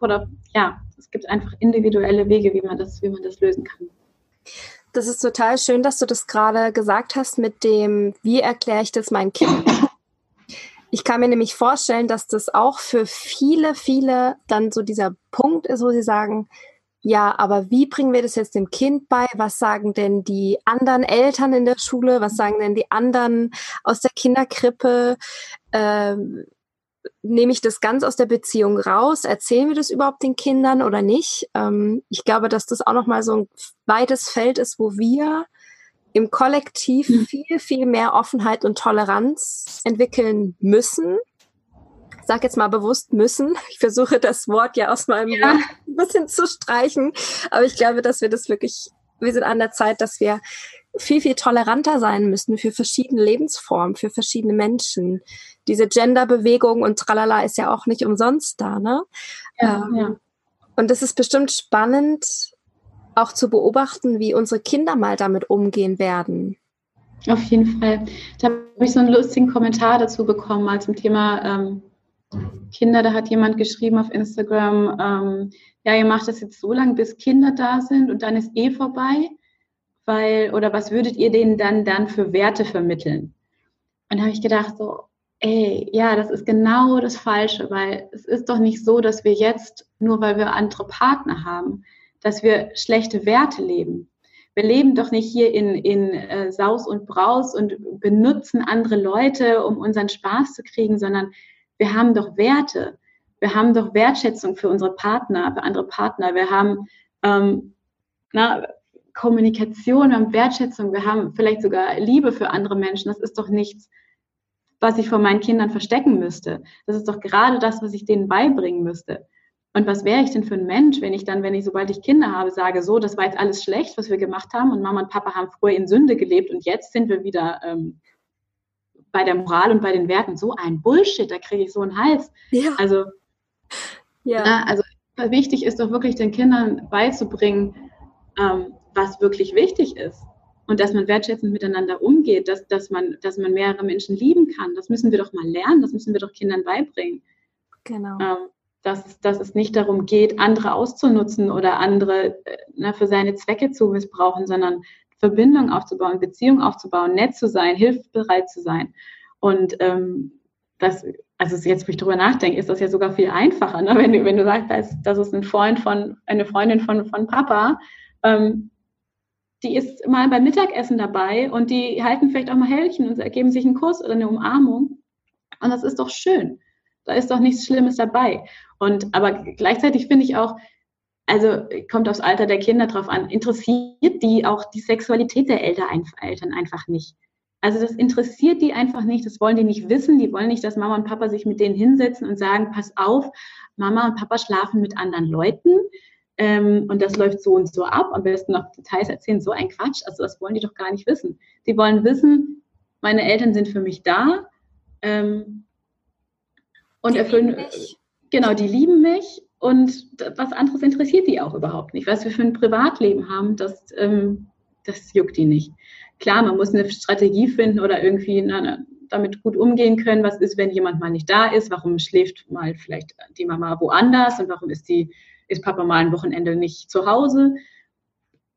oder ja, es gibt einfach individuelle Wege, wie man das, wie man das lösen kann. Das ist total schön, dass du das gerade gesagt hast mit dem, wie erkläre ich das meinen Kindern? Ich kann mir nämlich vorstellen, dass das auch für viele, viele dann so dieser Punkt ist, wo sie sagen, ja, aber wie bringen wir das jetzt dem Kind bei? Was sagen denn die anderen Eltern in der Schule? Was sagen denn die anderen aus der Kinderkrippe? Ähm, nehme ich das ganz aus der Beziehung raus? Erzählen wir das überhaupt den Kindern oder nicht? Ähm, ich glaube, dass das auch nochmal so ein weites Feld ist, wo wir im Kollektiv mhm. viel, viel mehr Offenheit und Toleranz entwickeln müssen sage jetzt mal bewusst müssen. Ich versuche das Wort ja aus meinem ja. Wort ein bisschen zu streichen, aber ich glaube, dass wir das wirklich, wir sind an der Zeit, dass wir viel, viel toleranter sein müssen für verschiedene Lebensformen, für verschiedene Menschen. Diese Genderbewegung und tralala ist ja auch nicht umsonst da, ne? Ja, ähm, ja. Und es ist bestimmt spannend, auch zu beobachten, wie unsere Kinder mal damit umgehen werden. Auf jeden Fall. Da habe ich so einen lustigen Kommentar dazu bekommen, mal zum Thema ähm, Kinder, da hat jemand geschrieben auf Instagram, ähm, ja, ihr macht das jetzt so lange, bis Kinder da sind und dann ist eh vorbei, weil, oder was würdet ihr denen dann, dann für Werte vermitteln? Und da habe ich gedacht, so, ey, ja, das ist genau das Falsche, weil es ist doch nicht so, dass wir jetzt, nur weil wir andere Partner haben, dass wir schlechte Werte leben. Wir leben doch nicht hier in, in äh, Saus und Braus und benutzen andere Leute, um unseren Spaß zu kriegen, sondern wir haben doch Werte, wir haben doch Wertschätzung für unsere Partner, für andere Partner, wir haben ähm, na, Kommunikation, wir haben Wertschätzung, wir haben vielleicht sogar Liebe für andere Menschen. Das ist doch nichts, was ich vor meinen Kindern verstecken müsste. Das ist doch gerade das, was ich denen beibringen müsste. Und was wäre ich denn für ein Mensch, wenn ich dann, wenn ich, sobald ich Kinder habe, sage, so, das war jetzt alles schlecht, was wir gemacht haben und Mama und Papa haben früher in Sünde gelebt und jetzt sind wir wieder ähm, bei der Moral und bei den Werten so ein Bullshit, da kriege ich so einen Hals. Ja. Also, ja. Na, also wichtig ist doch wirklich den Kindern beizubringen, ähm, was wirklich wichtig ist. Und dass man wertschätzend miteinander umgeht, dass, dass, man, dass man mehrere Menschen lieben kann. Das müssen wir doch mal lernen, das müssen wir doch Kindern beibringen. Genau. Ähm, dass, dass es nicht darum geht, andere auszunutzen oder andere äh, na, für seine Zwecke zu missbrauchen, sondern Verbindung aufzubauen, Beziehung aufzubauen, nett zu sein, hilfsbereit zu sein. Und ähm, das, also jetzt, wo ich drüber nachdenke, ist das ja sogar viel einfacher, ne? wenn, du, wenn du sagst, das, das ist ein Freund von, eine Freundin von, von Papa, ähm, die ist mal beim Mittagessen dabei und die halten vielleicht auch mal Hältchen und geben sich einen Kuss oder eine Umarmung. Und das ist doch schön. Da ist doch nichts Schlimmes dabei. Und aber gleichzeitig finde ich auch, also kommt aufs Alter der Kinder drauf an, interessiert die auch die Sexualität der Eltern einfach nicht. Also das interessiert die einfach nicht, das wollen die nicht wissen, die wollen nicht, dass Mama und Papa sich mit denen hinsetzen und sagen, pass auf, Mama und Papa schlafen mit anderen Leuten ähm, und das läuft so und so ab, am besten noch Details erzählen, so ein Quatsch, also das wollen die doch gar nicht wissen. Die wollen wissen, meine Eltern sind für mich da ähm, und die erfüllen, genau, die lieben mich und was anderes interessiert die auch überhaupt nicht. Was wir für ein Privatleben haben, das, ähm, das juckt die nicht. Klar, man muss eine Strategie finden oder irgendwie na, damit gut umgehen können. Was ist, wenn jemand mal nicht da ist? Warum schläft mal vielleicht die Mama woanders und warum ist die ist Papa mal ein Wochenende nicht zu Hause?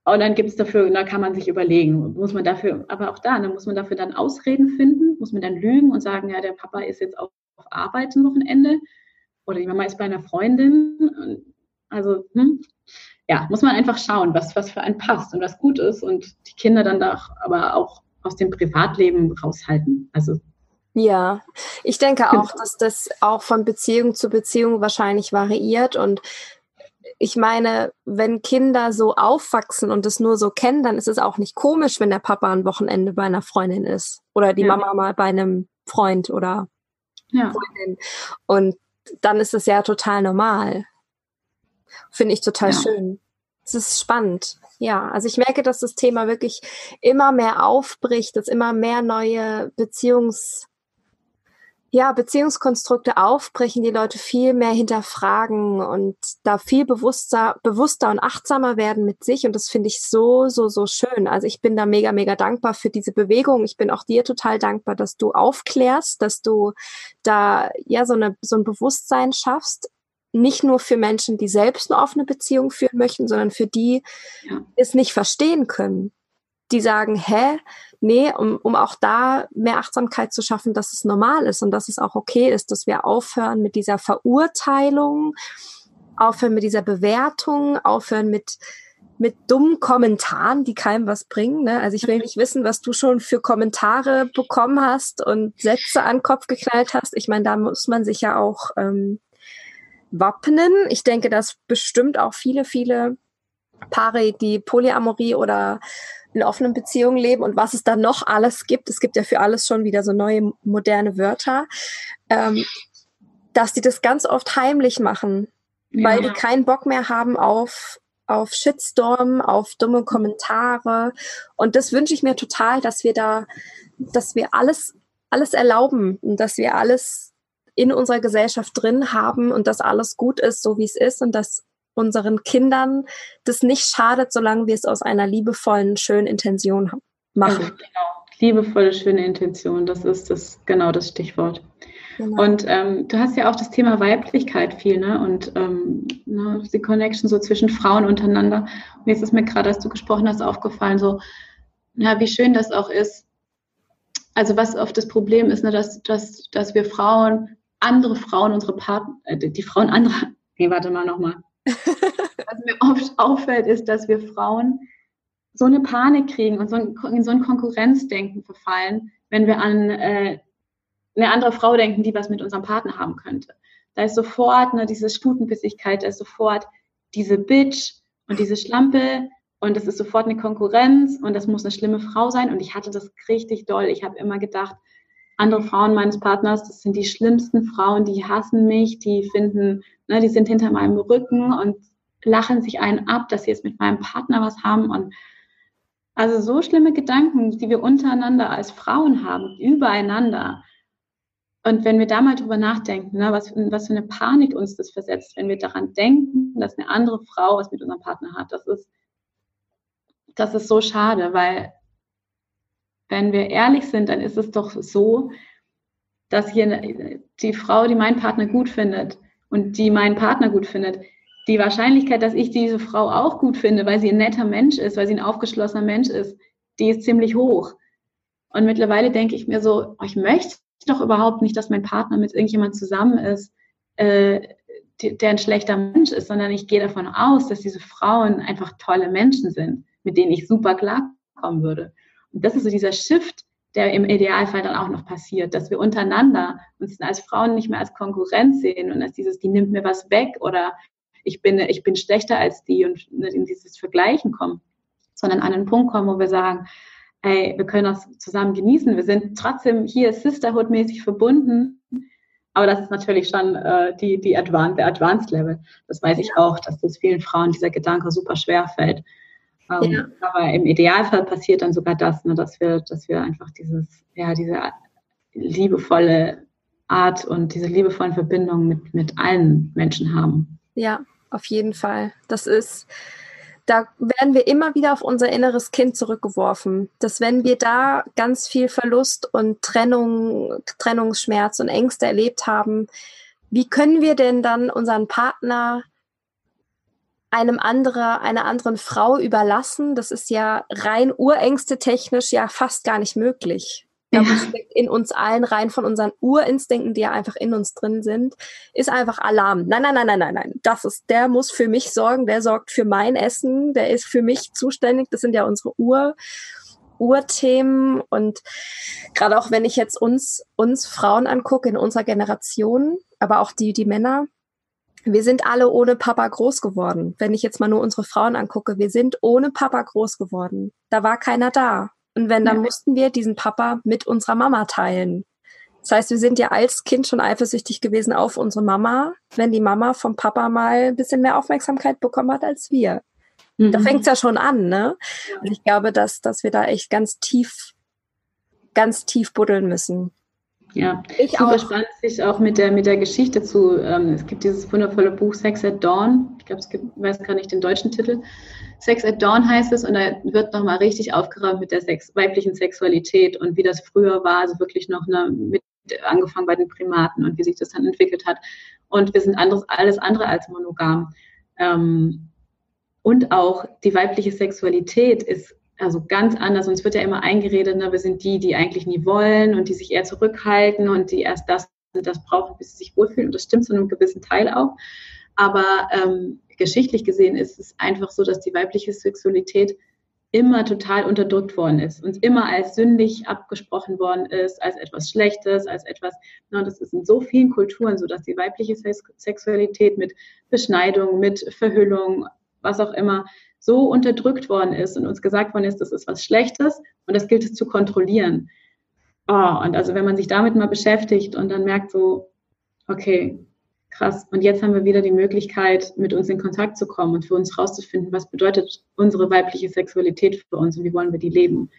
Und dann gibt es dafür, da kann man sich überlegen, muss man dafür, aber auch da, dann muss man dafür dann Ausreden finden, muss man dann lügen und sagen, ja, der Papa ist jetzt auf Arbeit ein Wochenende oder die Mama ist bei einer Freundin. Also, hm, ja, muss man einfach schauen, was, was für einen passt und was gut ist und die Kinder dann da aber auch aus dem Privatleben raushalten. Also ja, ich denke auch, genau. dass das auch von Beziehung zu Beziehung wahrscheinlich variiert und ich meine, wenn Kinder so aufwachsen und es nur so kennen, dann ist es auch nicht komisch, wenn der Papa ein Wochenende bei einer Freundin ist oder die ja. Mama mal bei einem Freund oder ja. Freundin. Und dann ist es ja total normal. Finde ich total ja. schön. Es ist spannend. Ja, also ich merke, dass das Thema wirklich immer mehr aufbricht, dass immer mehr neue Beziehungs ja, Beziehungskonstrukte aufbrechen, die Leute viel mehr hinterfragen und da viel bewusster, bewusster und achtsamer werden mit sich. Und das finde ich so, so, so schön. Also ich bin da mega, mega dankbar für diese Bewegung. Ich bin auch dir total dankbar, dass du aufklärst, dass du da ja so eine, so ein Bewusstsein schaffst. Nicht nur für Menschen, die selbst eine offene Beziehung führen möchten, sondern für die ja. es nicht verstehen können. Die sagen, hä? Nee, um, um auch da mehr Achtsamkeit zu schaffen, dass es normal ist und dass es auch okay ist, dass wir aufhören mit dieser Verurteilung, aufhören mit dieser Bewertung, aufhören mit mit dummen Kommentaren, die keinem was bringen. Ne? Also ich will nicht wissen, was du schon für Kommentare bekommen hast und Sätze an den Kopf geknallt hast. Ich meine, da muss man sich ja auch ähm, wappnen. Ich denke, dass bestimmt auch viele, viele Paare, die Polyamorie oder in offenen Beziehungen leben und was es da noch alles gibt. Es gibt ja für alles schon wieder so neue moderne Wörter, ähm, dass die das ganz oft heimlich machen, ja. weil die keinen Bock mehr haben auf auf Shitstorm, auf dumme Kommentare. Und das wünsche ich mir total, dass wir da, dass wir alles, alles erlauben und dass wir alles in unserer Gesellschaft drin haben und dass alles gut ist, so wie es ist und dass unseren Kindern das nicht schadet, solange wir es aus einer liebevollen, schönen Intention machen. Ja, genau. Liebevolle, schöne Intention, das ist das genau das Stichwort. Genau. Und ähm, du hast ja auch das Thema Weiblichkeit viel, ne? Und ähm, ne, die Connection so zwischen Frauen untereinander. Und jetzt ist mir gerade, als du gesprochen hast, aufgefallen, so, ja, wie schön das auch ist. Also was oft das Problem ist, ne, dass, dass, dass wir Frauen, andere Frauen, unsere Partner, äh, die Frauen anderer, nee, warte mal nochmal. Was mir oft auffällt, ist, dass wir Frauen so eine Panik kriegen und so ein, in so ein Konkurrenzdenken verfallen, wenn wir an äh, eine andere Frau denken, die was mit unserem Partner haben könnte. Da ist sofort ne, diese Stutenbissigkeit, da ist sofort diese Bitch und diese Schlampe und das ist sofort eine Konkurrenz und das muss eine schlimme Frau sein. Und ich hatte das richtig doll. Ich habe immer gedacht, andere Frauen meines Partners, das sind die schlimmsten Frauen, die hassen mich, die finden, ne, die sind hinter meinem Rücken und lachen sich einen ab, dass sie jetzt mit meinem Partner was haben. Und Also so schlimme Gedanken, die wir untereinander als Frauen haben, übereinander. Und wenn wir da mal drüber nachdenken, ne, was, was für eine Panik uns das versetzt, wenn wir daran denken, dass eine andere Frau was mit unserem Partner hat, das ist, das ist so schade, weil wenn wir ehrlich sind, dann ist es doch so, dass hier die Frau, die meinen Partner gut findet und die meinen Partner gut findet, die Wahrscheinlichkeit, dass ich diese Frau auch gut finde, weil sie ein netter Mensch ist, weil sie ein aufgeschlossener Mensch ist, die ist ziemlich hoch. Und mittlerweile denke ich mir so, oh, ich möchte doch überhaupt nicht, dass mein Partner mit irgendjemand zusammen ist, äh, der ein schlechter Mensch ist, sondern ich gehe davon aus, dass diese Frauen einfach tolle Menschen sind, mit denen ich super klarkommen würde. Und das ist so dieser Shift, der im Idealfall dann auch noch passiert, dass wir untereinander uns als Frauen nicht mehr als Konkurrenz sehen und als dieses, die nimmt mir was weg oder ich bin, ich bin schlechter als die und in dieses Vergleichen kommen, sondern an einen Punkt kommen, wo wir sagen, ey, wir können das zusammen genießen, wir sind trotzdem hier Sisterhood-mäßig verbunden, aber das ist natürlich schon äh, die, die Advanced, der Advanced Level. Das weiß ich auch, dass das vielen Frauen dieser Gedanke super schwer fällt. Ähm, ja. Aber im Idealfall passiert dann sogar das, ne, dass wir, dass wir einfach dieses, ja, diese liebevolle Art und diese liebevollen Verbindungen mit, mit allen Menschen haben. Ja, auf jeden Fall. Das ist, da werden wir immer wieder auf unser inneres Kind zurückgeworfen. Dass wenn wir da ganz viel Verlust und Trennung, Trennungsschmerz und Ängste erlebt haben, wie können wir denn dann unseren Partner einem andere, einer anderen Frau überlassen? Das ist ja rein urängste technisch ja fast gar nicht möglich ja. steckt in uns allen rein von unseren Urinstinkten, die ja einfach in uns drin sind, ist einfach Alarm. Nein, nein, nein, nein, nein, nein. Das ist, der muss für mich sorgen, der sorgt für mein Essen, der ist für mich zuständig. Das sind ja unsere Ur, Urthemen und gerade auch wenn ich jetzt uns, uns Frauen angucke in unserer Generation, aber auch die, die Männer, wir sind alle ohne Papa groß geworden. Wenn ich jetzt mal nur unsere Frauen angucke, wir sind ohne Papa groß geworden. Da war keiner da. Und wenn, dann ja. mussten wir diesen Papa mit unserer Mama teilen. Das heißt, wir sind ja als Kind schon eifersüchtig gewesen auf unsere Mama, wenn die Mama vom Papa mal ein bisschen mehr Aufmerksamkeit bekommen hat als wir. Mhm. Da fängt's ja schon an, ne? Und ich glaube, dass, dass wir da echt ganz tief, ganz tief buddeln müssen. Ja, ich super auch. spannend sich auch mit der, mit der Geschichte zu. Ähm, es gibt dieses wundervolle Buch Sex at Dawn. Ich glaube, es gibt, weiß gar nicht den deutschen Titel. Sex at Dawn heißt es und da wird nochmal richtig aufgeräumt mit der Sex, weiblichen Sexualität und wie das früher war, also wirklich noch eine, mit, angefangen bei den Primaten und wie sich das dann entwickelt hat. Und wir sind anderes, alles andere als monogam. Ähm, und auch die weibliche Sexualität ist also ganz anders. Uns wird ja immer eingeredet, ne, wir sind die, die eigentlich nie wollen und die sich eher zurückhalten und die erst das, das brauchen, bis sie sich wohlfühlen. Und das stimmt zu einem gewissen Teil auch. Aber ähm, geschichtlich gesehen ist es einfach so, dass die weibliche Sexualität immer total unterdrückt worden ist und immer als sündig abgesprochen worden ist, als etwas Schlechtes, als etwas, na, das ist in so vielen Kulturen so, dass die weibliche Sexualität mit Beschneidung, mit Verhüllung, was auch immer, so unterdrückt worden ist und uns gesagt worden ist, das ist was Schlechtes und das gilt es zu kontrollieren. Oh, und also wenn man sich damit mal beschäftigt und dann merkt so, okay, krass, und jetzt haben wir wieder die Möglichkeit, mit uns in Kontakt zu kommen und für uns rauszufinden, was bedeutet unsere weibliche Sexualität für uns und wie wollen wir die leben.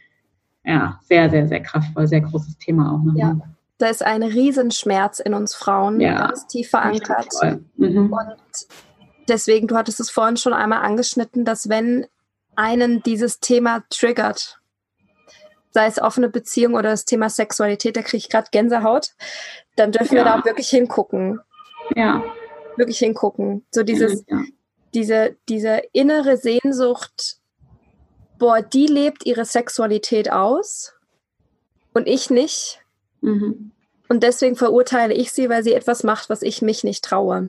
Ja, sehr, sehr, sehr kraftvoll, sehr großes Thema auch. Nochmal. Ja, da ist ein Riesenschmerz in uns Frauen, ja, ganz tief verankert. Mhm. Und deswegen, du hattest es vorhin schon einmal angeschnitten, dass wenn einen dieses Thema triggert, sei es offene Beziehung oder das Thema Sexualität, da kriege ich gerade Gänsehaut, dann dürfen ja. wir da wirklich hingucken. Ja. Wirklich hingucken. So dieses, ja. diese, diese innere Sehnsucht, boah, die lebt ihre Sexualität aus und ich nicht. Mhm. Und deswegen verurteile ich sie, weil sie etwas macht, was ich mich nicht traue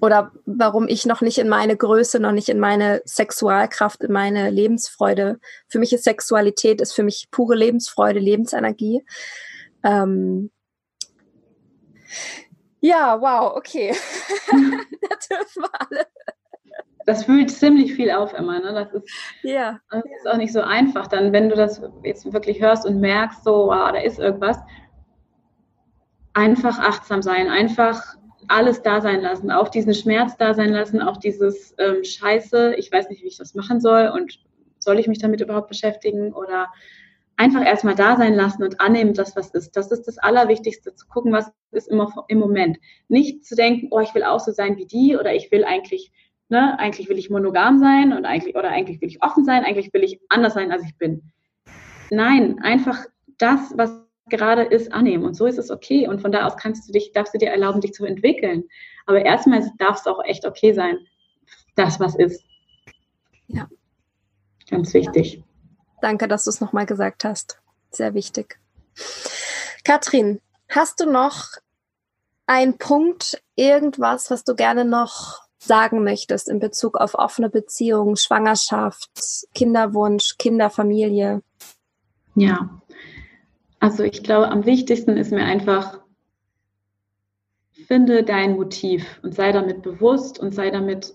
oder warum ich noch nicht in meine Größe, noch nicht in meine Sexualkraft, in meine Lebensfreude. Für mich ist Sexualität, ist für mich pure Lebensfreude, Lebensenergie. Ähm ja, wow, okay. da dürfen wir alle. Das fühlt ziemlich viel auf immer, ne? Das ist, ja. das ist auch nicht so einfach. Dann, wenn du das jetzt wirklich hörst und merkst, so, wow, da ist irgendwas, einfach achtsam sein, einfach alles da sein lassen, auch diesen Schmerz da sein lassen, auch dieses ähm, Scheiße, ich weiß nicht, wie ich das machen soll und soll ich mich damit überhaupt beschäftigen oder einfach erstmal da sein lassen und annehmen, dass was ist. Das ist das Allerwichtigste, zu gucken, was ist immer im Moment. Nicht zu denken, oh, ich will auch so sein wie die oder ich will eigentlich, ne, eigentlich will ich monogam sein und eigentlich, oder eigentlich will ich offen sein, eigentlich will ich anders sein, als ich bin. Nein, einfach das, was gerade ist, annehmen. Und so ist es okay. Und von da aus kannst du dich, darfst du dir erlauben, dich zu entwickeln. Aber erstmal darf es auch echt okay sein, das, was ist. Ja. Ganz wichtig. Danke, dass du es nochmal gesagt hast. Sehr wichtig. Katrin, hast du noch einen Punkt, irgendwas, was du gerne noch sagen möchtest in Bezug auf offene Beziehungen, Schwangerschaft, Kinderwunsch, Kinderfamilie? Ja, also ich glaube, am wichtigsten ist mir einfach, finde dein Motiv und sei damit bewusst und sei damit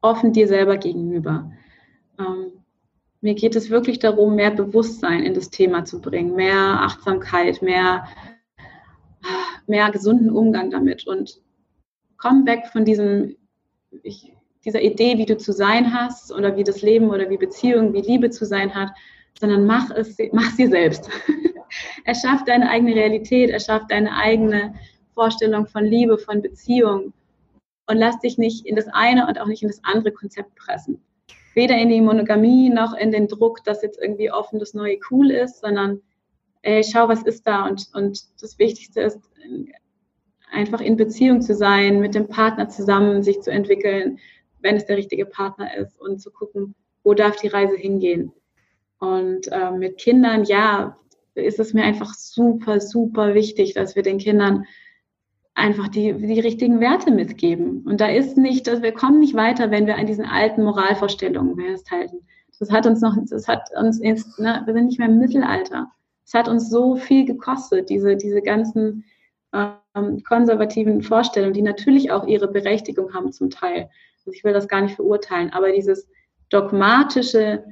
offen dir selber gegenüber. Ähm, mir geht es wirklich darum, mehr Bewusstsein in das Thema zu bringen, mehr Achtsamkeit, mehr, mehr gesunden Umgang damit und komm weg von diesem, ich, dieser Idee, wie du zu sein hast oder wie das Leben oder wie Beziehung, wie Liebe zu sein hat, sondern mach es, mach sie selbst. erschaff deine eigene Realität, erschaff deine eigene Vorstellung von Liebe, von Beziehung und lass dich nicht in das eine und auch nicht in das andere Konzept pressen. Weder in die Monogamie noch in den Druck, dass jetzt irgendwie offen das neue cool ist, sondern ey, schau, was ist da und, und das Wichtigste ist, einfach in Beziehung zu sein, mit dem Partner zusammen sich zu entwickeln, wenn es der richtige Partner ist und zu gucken, wo darf die Reise hingehen. Und äh, mit Kindern, ja, ist es mir einfach super, super wichtig, dass wir den Kindern einfach die, die richtigen Werte mitgeben. Und da ist nicht, dass wir kommen nicht weiter, wenn wir an diesen alten Moralvorstellungen festhalten. Das hat uns noch, das hat uns jetzt, ne, wir sind nicht mehr im Mittelalter. Es hat uns so viel gekostet, diese, diese ganzen ähm, konservativen Vorstellungen, die natürlich auch ihre Berechtigung haben zum Teil. Also ich will das gar nicht verurteilen, aber dieses dogmatische,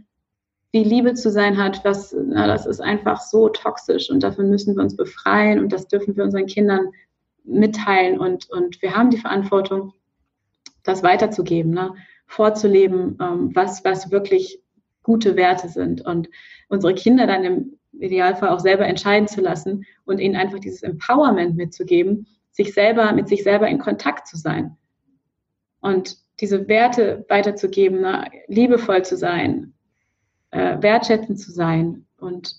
wie Liebe zu sein hat, was, na, das ist einfach so toxisch und davon müssen wir uns befreien und das dürfen wir unseren Kindern mitteilen und, und wir haben die Verantwortung, das weiterzugeben, ne? vorzuleben, ähm, was, was wirklich gute Werte sind und unsere Kinder dann im Idealfall auch selber entscheiden zu lassen und ihnen einfach dieses Empowerment mitzugeben, sich selber, mit sich selber in Kontakt zu sein und diese Werte weiterzugeben, ne? liebevoll zu sein, äh, wertschätzend zu sein und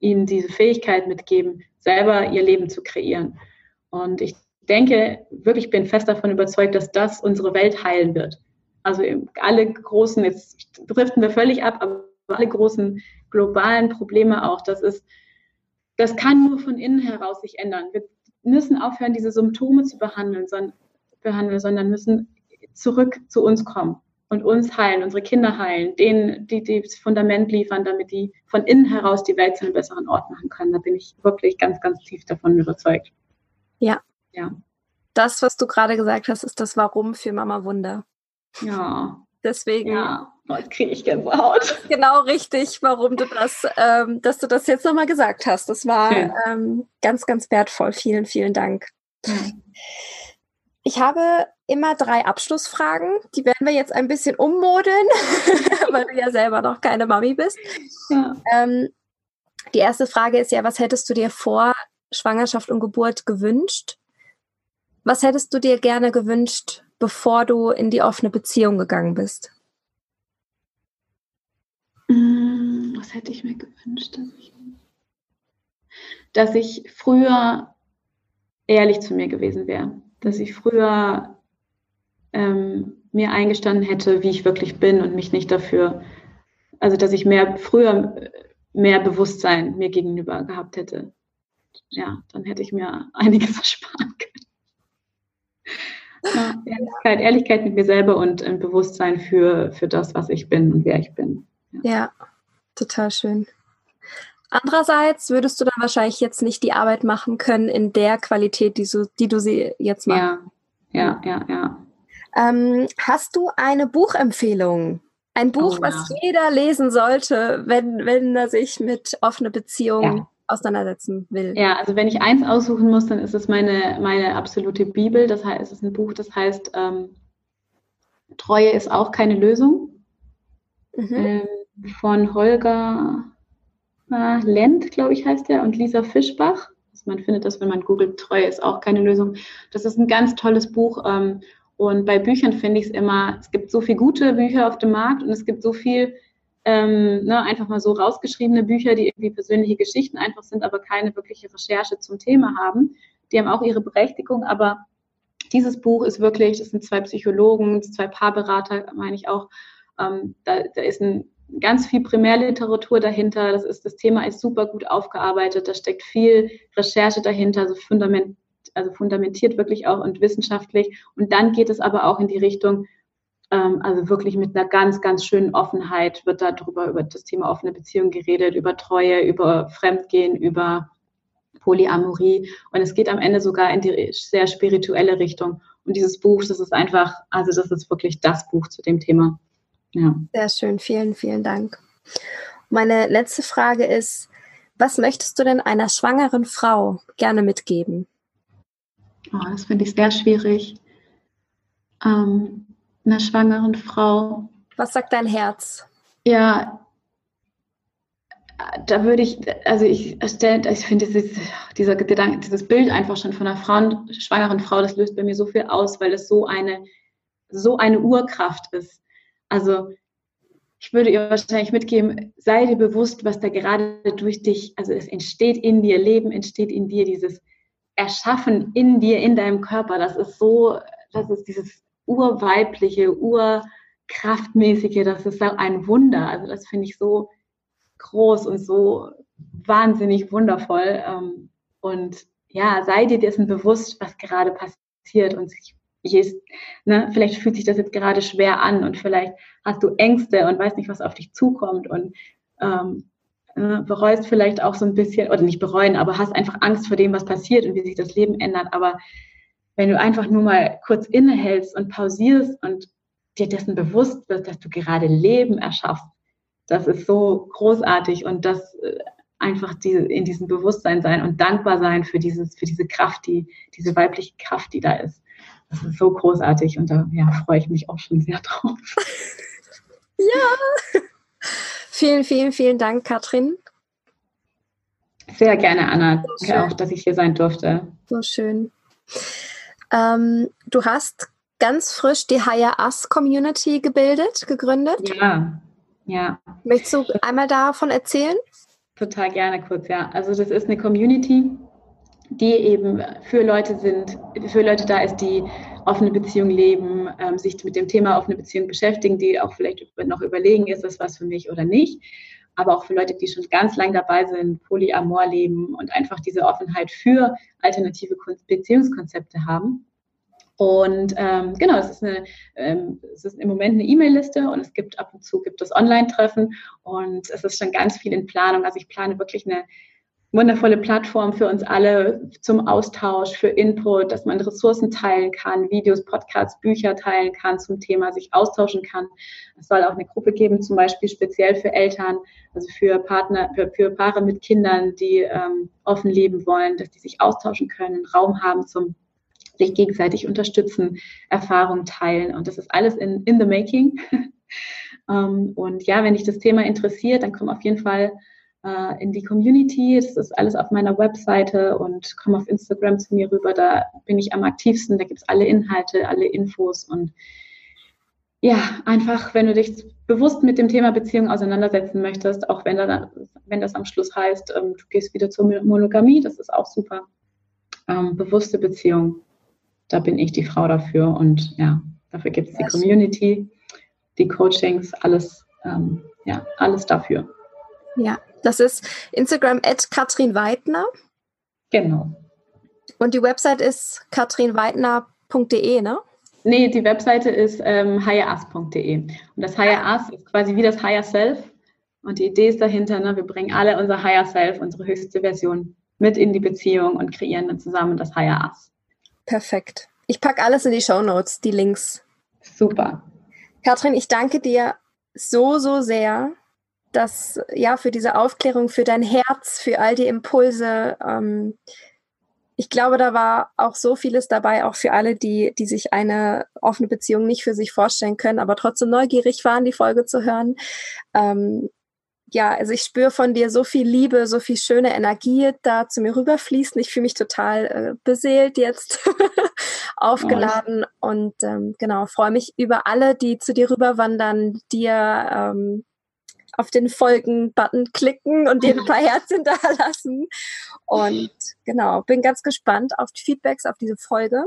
ihnen diese Fähigkeit mitgeben, selber ihr Leben zu kreieren. Und ich denke, wirklich bin fest davon überzeugt, dass das unsere Welt heilen wird. Also alle großen, jetzt driften wir völlig ab, aber alle großen globalen Probleme auch, das ist, das kann nur von innen heraus sich ändern. Wir müssen aufhören, diese Symptome zu behandeln, sondern, behandeln, sondern müssen zurück zu uns kommen und uns heilen, unsere Kinder heilen, denen, die, die das Fundament liefern, damit die von innen heraus die Welt zu einem besseren Ort machen können. Da bin ich wirklich ganz, ganz tief davon überzeugt. Ja. Ja. Das, was du gerade gesagt hast, ist das Warum für Mama Wunder. Ja. Deswegen. Ja, jetzt kriege ich Gänsehaut. Genau richtig, warum du das, ähm, dass du das jetzt nochmal gesagt hast. Das war ähm, ganz, ganz wertvoll. Vielen, vielen Dank. Mhm. Ich habe immer drei Abschlussfragen. Die werden wir jetzt ein bisschen ummodeln, weil du ja selber noch keine Mami bist. Ja. Ähm, die erste Frage ist ja, was hättest du dir vor Schwangerschaft und Geburt gewünscht? Was hättest du dir gerne gewünscht, bevor du in die offene Beziehung gegangen bist? Mm, was hätte ich mir gewünscht? Dass ich, dass ich früher ehrlich zu mir gewesen wäre dass ich früher ähm, mir eingestanden hätte, wie ich wirklich bin und mich nicht dafür, also dass ich mehr früher mehr Bewusstsein mir gegenüber gehabt hätte. Ja, dann hätte ich mir einiges ersparen können. Ja, Ehrlichkeit, Ehrlichkeit mit mir selber und ein Bewusstsein für, für das, was ich bin und wer ich bin. Ja, ja total schön. Andererseits würdest du dann wahrscheinlich jetzt nicht die Arbeit machen können in der Qualität, die du, die du sie jetzt machst. Ja, ja, ja, ja. Ähm, hast du eine Buchempfehlung? Ein Buch, oh, ja. was jeder lesen sollte, wenn, wenn er sich mit offener Beziehung ja. auseinandersetzen will. Ja, also wenn ich eins aussuchen muss, dann ist es meine, meine absolute Bibel. Das heißt, es ist ein Buch, das heißt, ähm, Treue ist auch keine Lösung. Mhm. Ähm, von Holger äh, Lent, glaube ich, heißt der, und Lisa Fischbach. Also man findet das, wenn man googelt, Treue ist auch keine Lösung. Das ist ein ganz tolles Buch. Ähm, und bei Büchern finde ich es immer, es gibt so viele gute Bücher auf dem Markt und es gibt so viel ähm, ne, einfach mal so rausgeschriebene Bücher, die irgendwie persönliche Geschichten einfach sind, aber keine wirkliche Recherche zum Thema haben. Die haben auch ihre Berechtigung, aber dieses Buch ist wirklich, das sind zwei Psychologen, zwei Paarberater, meine ich auch. Ähm, da, da ist ein ganz viel Primärliteratur dahinter. Das ist, das Thema ist super gut aufgearbeitet. Da steckt viel Recherche dahinter, also, fundament, also fundamentiert wirklich auch und wissenschaftlich. Und dann geht es aber auch in die Richtung, ähm, also wirklich mit einer ganz, ganz schönen Offenheit wird darüber, über das Thema offene Beziehung geredet, über Treue, über Fremdgehen, über Polyamorie. Und es geht am Ende sogar in die sehr spirituelle Richtung. Und dieses Buch, das ist einfach, also das ist wirklich das Buch zu dem Thema. Ja. Sehr schön, vielen, vielen Dank. Meine letzte Frage ist, was möchtest du denn einer schwangeren Frau gerne mitgeben? Oh, das finde ich sehr schwierig. Ähm, einer schwangeren Frau. Was sagt dein Herz? Ja, da würde ich, also ich erstelle, ich finde dieses, dieser Gedanke, dieses Bild einfach schon von einer Frau, schwangeren Frau, das löst bei mir so viel aus, weil es so eine, so eine Urkraft ist. Also ich würde ihr wahrscheinlich mitgeben, sei dir bewusst, was da gerade durch dich, also es entsteht in dir, Leben entsteht in dir, dieses Erschaffen in dir, in deinem Körper, das ist so, das ist dieses urweibliche, urkraftmäßige, das ist ein Wunder. Also das finde ich so groß und so wahnsinnig wundervoll. Ähm, und ja, sei dir dessen bewusst, was gerade passiert und sich ist, ne, vielleicht fühlt sich das jetzt gerade schwer an und vielleicht hast du Ängste und weißt nicht, was auf dich zukommt und ähm, äh, bereust vielleicht auch so ein bisschen, oder nicht bereuen, aber hast einfach Angst vor dem, was passiert und wie sich das Leben ändert. Aber wenn du einfach nur mal kurz innehältst und pausierst und dir dessen bewusst wirst, dass du gerade Leben erschaffst, das ist so großartig und das äh, einfach die, in diesem Bewusstsein sein und dankbar sein für dieses, für diese Kraft, die, diese weibliche Kraft, die da ist. Das ist so großartig und da ja, freue ich mich auch schon sehr drauf. ja. Vielen, vielen, vielen Dank, Katrin. Sehr gerne, Anna. So auch, dass ich hier sein durfte. So schön. Ähm, du hast ganz frisch die Hire Us Community gebildet, gegründet. Ja, ja. Möchtest du einmal davon erzählen? Total gerne kurz, ja. Also das ist eine Community, die eben für Leute sind, für Leute da ist, die offene Beziehung leben, ähm, sich mit dem Thema offene Beziehung beschäftigen, die auch vielleicht noch überlegen, ist das was für mich oder nicht. Aber auch für Leute, die schon ganz lang dabei sind, Polyamor leben und einfach diese Offenheit für alternative Beziehungskonzepte haben. Und ähm, genau, es ist, eine, ähm, es ist im Moment eine E-Mail-Liste und es gibt ab und zu gibt es Online-Treffen und es ist schon ganz viel in Planung. Also ich plane wirklich eine wundervolle Plattform für uns alle zum Austausch, für Input, dass man Ressourcen teilen kann, Videos, Podcasts, Bücher teilen kann zum Thema, sich austauschen kann. Es soll auch eine Gruppe geben, zum Beispiel speziell für Eltern, also für Partner, für, für Paare mit Kindern, die ähm, offen leben wollen, dass die sich austauschen können, Raum haben zum sich gegenseitig unterstützen, Erfahrungen teilen. Und das ist alles in, in the making. um, ähm, und ja, wenn dich das Thema interessiert, dann komm auf jeden Fall äh, in die Community. Das ist alles auf meiner Webseite und komm auf Instagram zu mir rüber. Da bin ich am aktivsten. Da gibt es alle Inhalte, alle Infos und ja, einfach, wenn du dich bewusst mit dem Thema Beziehung auseinandersetzen möchtest, auch wenn, da, wenn das am Schluss heißt, ähm, du gehst wieder zur Monogamie, das ist auch super. Ähm, bewusste Beziehung, da bin ich die Frau dafür und ja, dafür gibt es die Community, die Coachings, alles, ähm, ja, alles dafür. Ja, das ist Instagram at Katrin Weidner. Genau. Und die Website ist katrinweidner.de, ne? Nee, die Webseite ist ähm, higheras.de. Und das Higher Us ist quasi wie das Higher Self. Und die Idee ist dahinter, ne, wir bringen alle unser Higher Self, unsere höchste Version, mit in die Beziehung und kreieren dann zusammen das Higher Us. Perfekt. Ich packe alles in die Show Notes, die Links. Super. Katrin, ich danke dir so, so sehr dass ja für diese Aufklärung, für dein Herz, für all die Impulse. Ähm, ich glaube, da war auch so vieles dabei, auch für alle, die, die sich eine offene Beziehung nicht für sich vorstellen können, aber trotzdem neugierig waren, die Folge zu hören. Ähm, ja, also ich spüre von dir so viel Liebe, so viel schöne Energie da zu mir rüberfließen. Ich fühle mich total äh, beseelt jetzt, aufgeladen oh. und ähm, genau, freue mich über alle, die zu dir rüberwandern, dir ähm, auf den Folgen-Button klicken und dir ein paar Herzen da lassen. Und genau, bin ganz gespannt auf die Feedbacks auf diese Folge.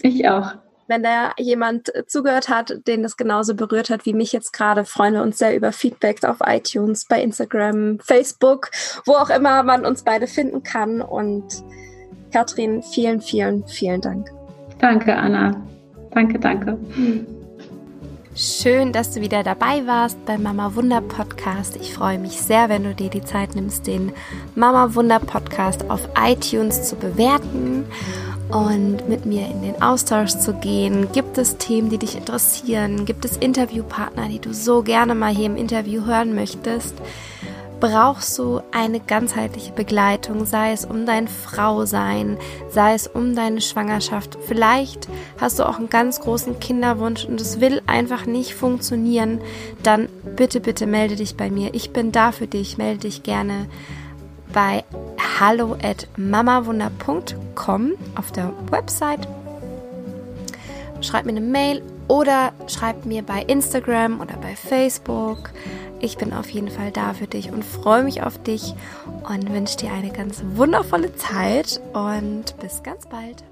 Ich auch. Wenn da jemand zugehört hat, den das genauso berührt hat wie mich jetzt gerade, freuen wir uns sehr über Feedbacks auf iTunes, bei Instagram, Facebook, wo auch immer man uns beide finden kann. Und Katrin, vielen, vielen, vielen Dank. Danke, Anna. Danke, danke. Schön, dass du wieder dabei warst beim Mama Wunder Podcast. Ich freue mich sehr, wenn du dir die Zeit nimmst, den Mama Wunder Podcast auf iTunes zu bewerten und mit mir in den Austausch zu gehen. Gibt es Themen, die dich interessieren? Gibt es Interviewpartner, die du so gerne mal hier im Interview hören möchtest? Brauchst du eine ganzheitliche Begleitung, sei es um dein Frausein, sei es um deine Schwangerschaft. Vielleicht hast du auch einen ganz großen Kinderwunsch und es will einfach nicht funktionieren. Dann bitte, bitte melde dich bei mir. Ich bin da für dich. Melde dich gerne bei hallo at mamawunder.com auf der Website. Schreib mir eine Mail oder schreib mir bei Instagram oder bei Facebook. Ich bin auf jeden Fall da für dich und freue mich auf dich und wünsche dir eine ganz wundervolle Zeit und bis ganz bald.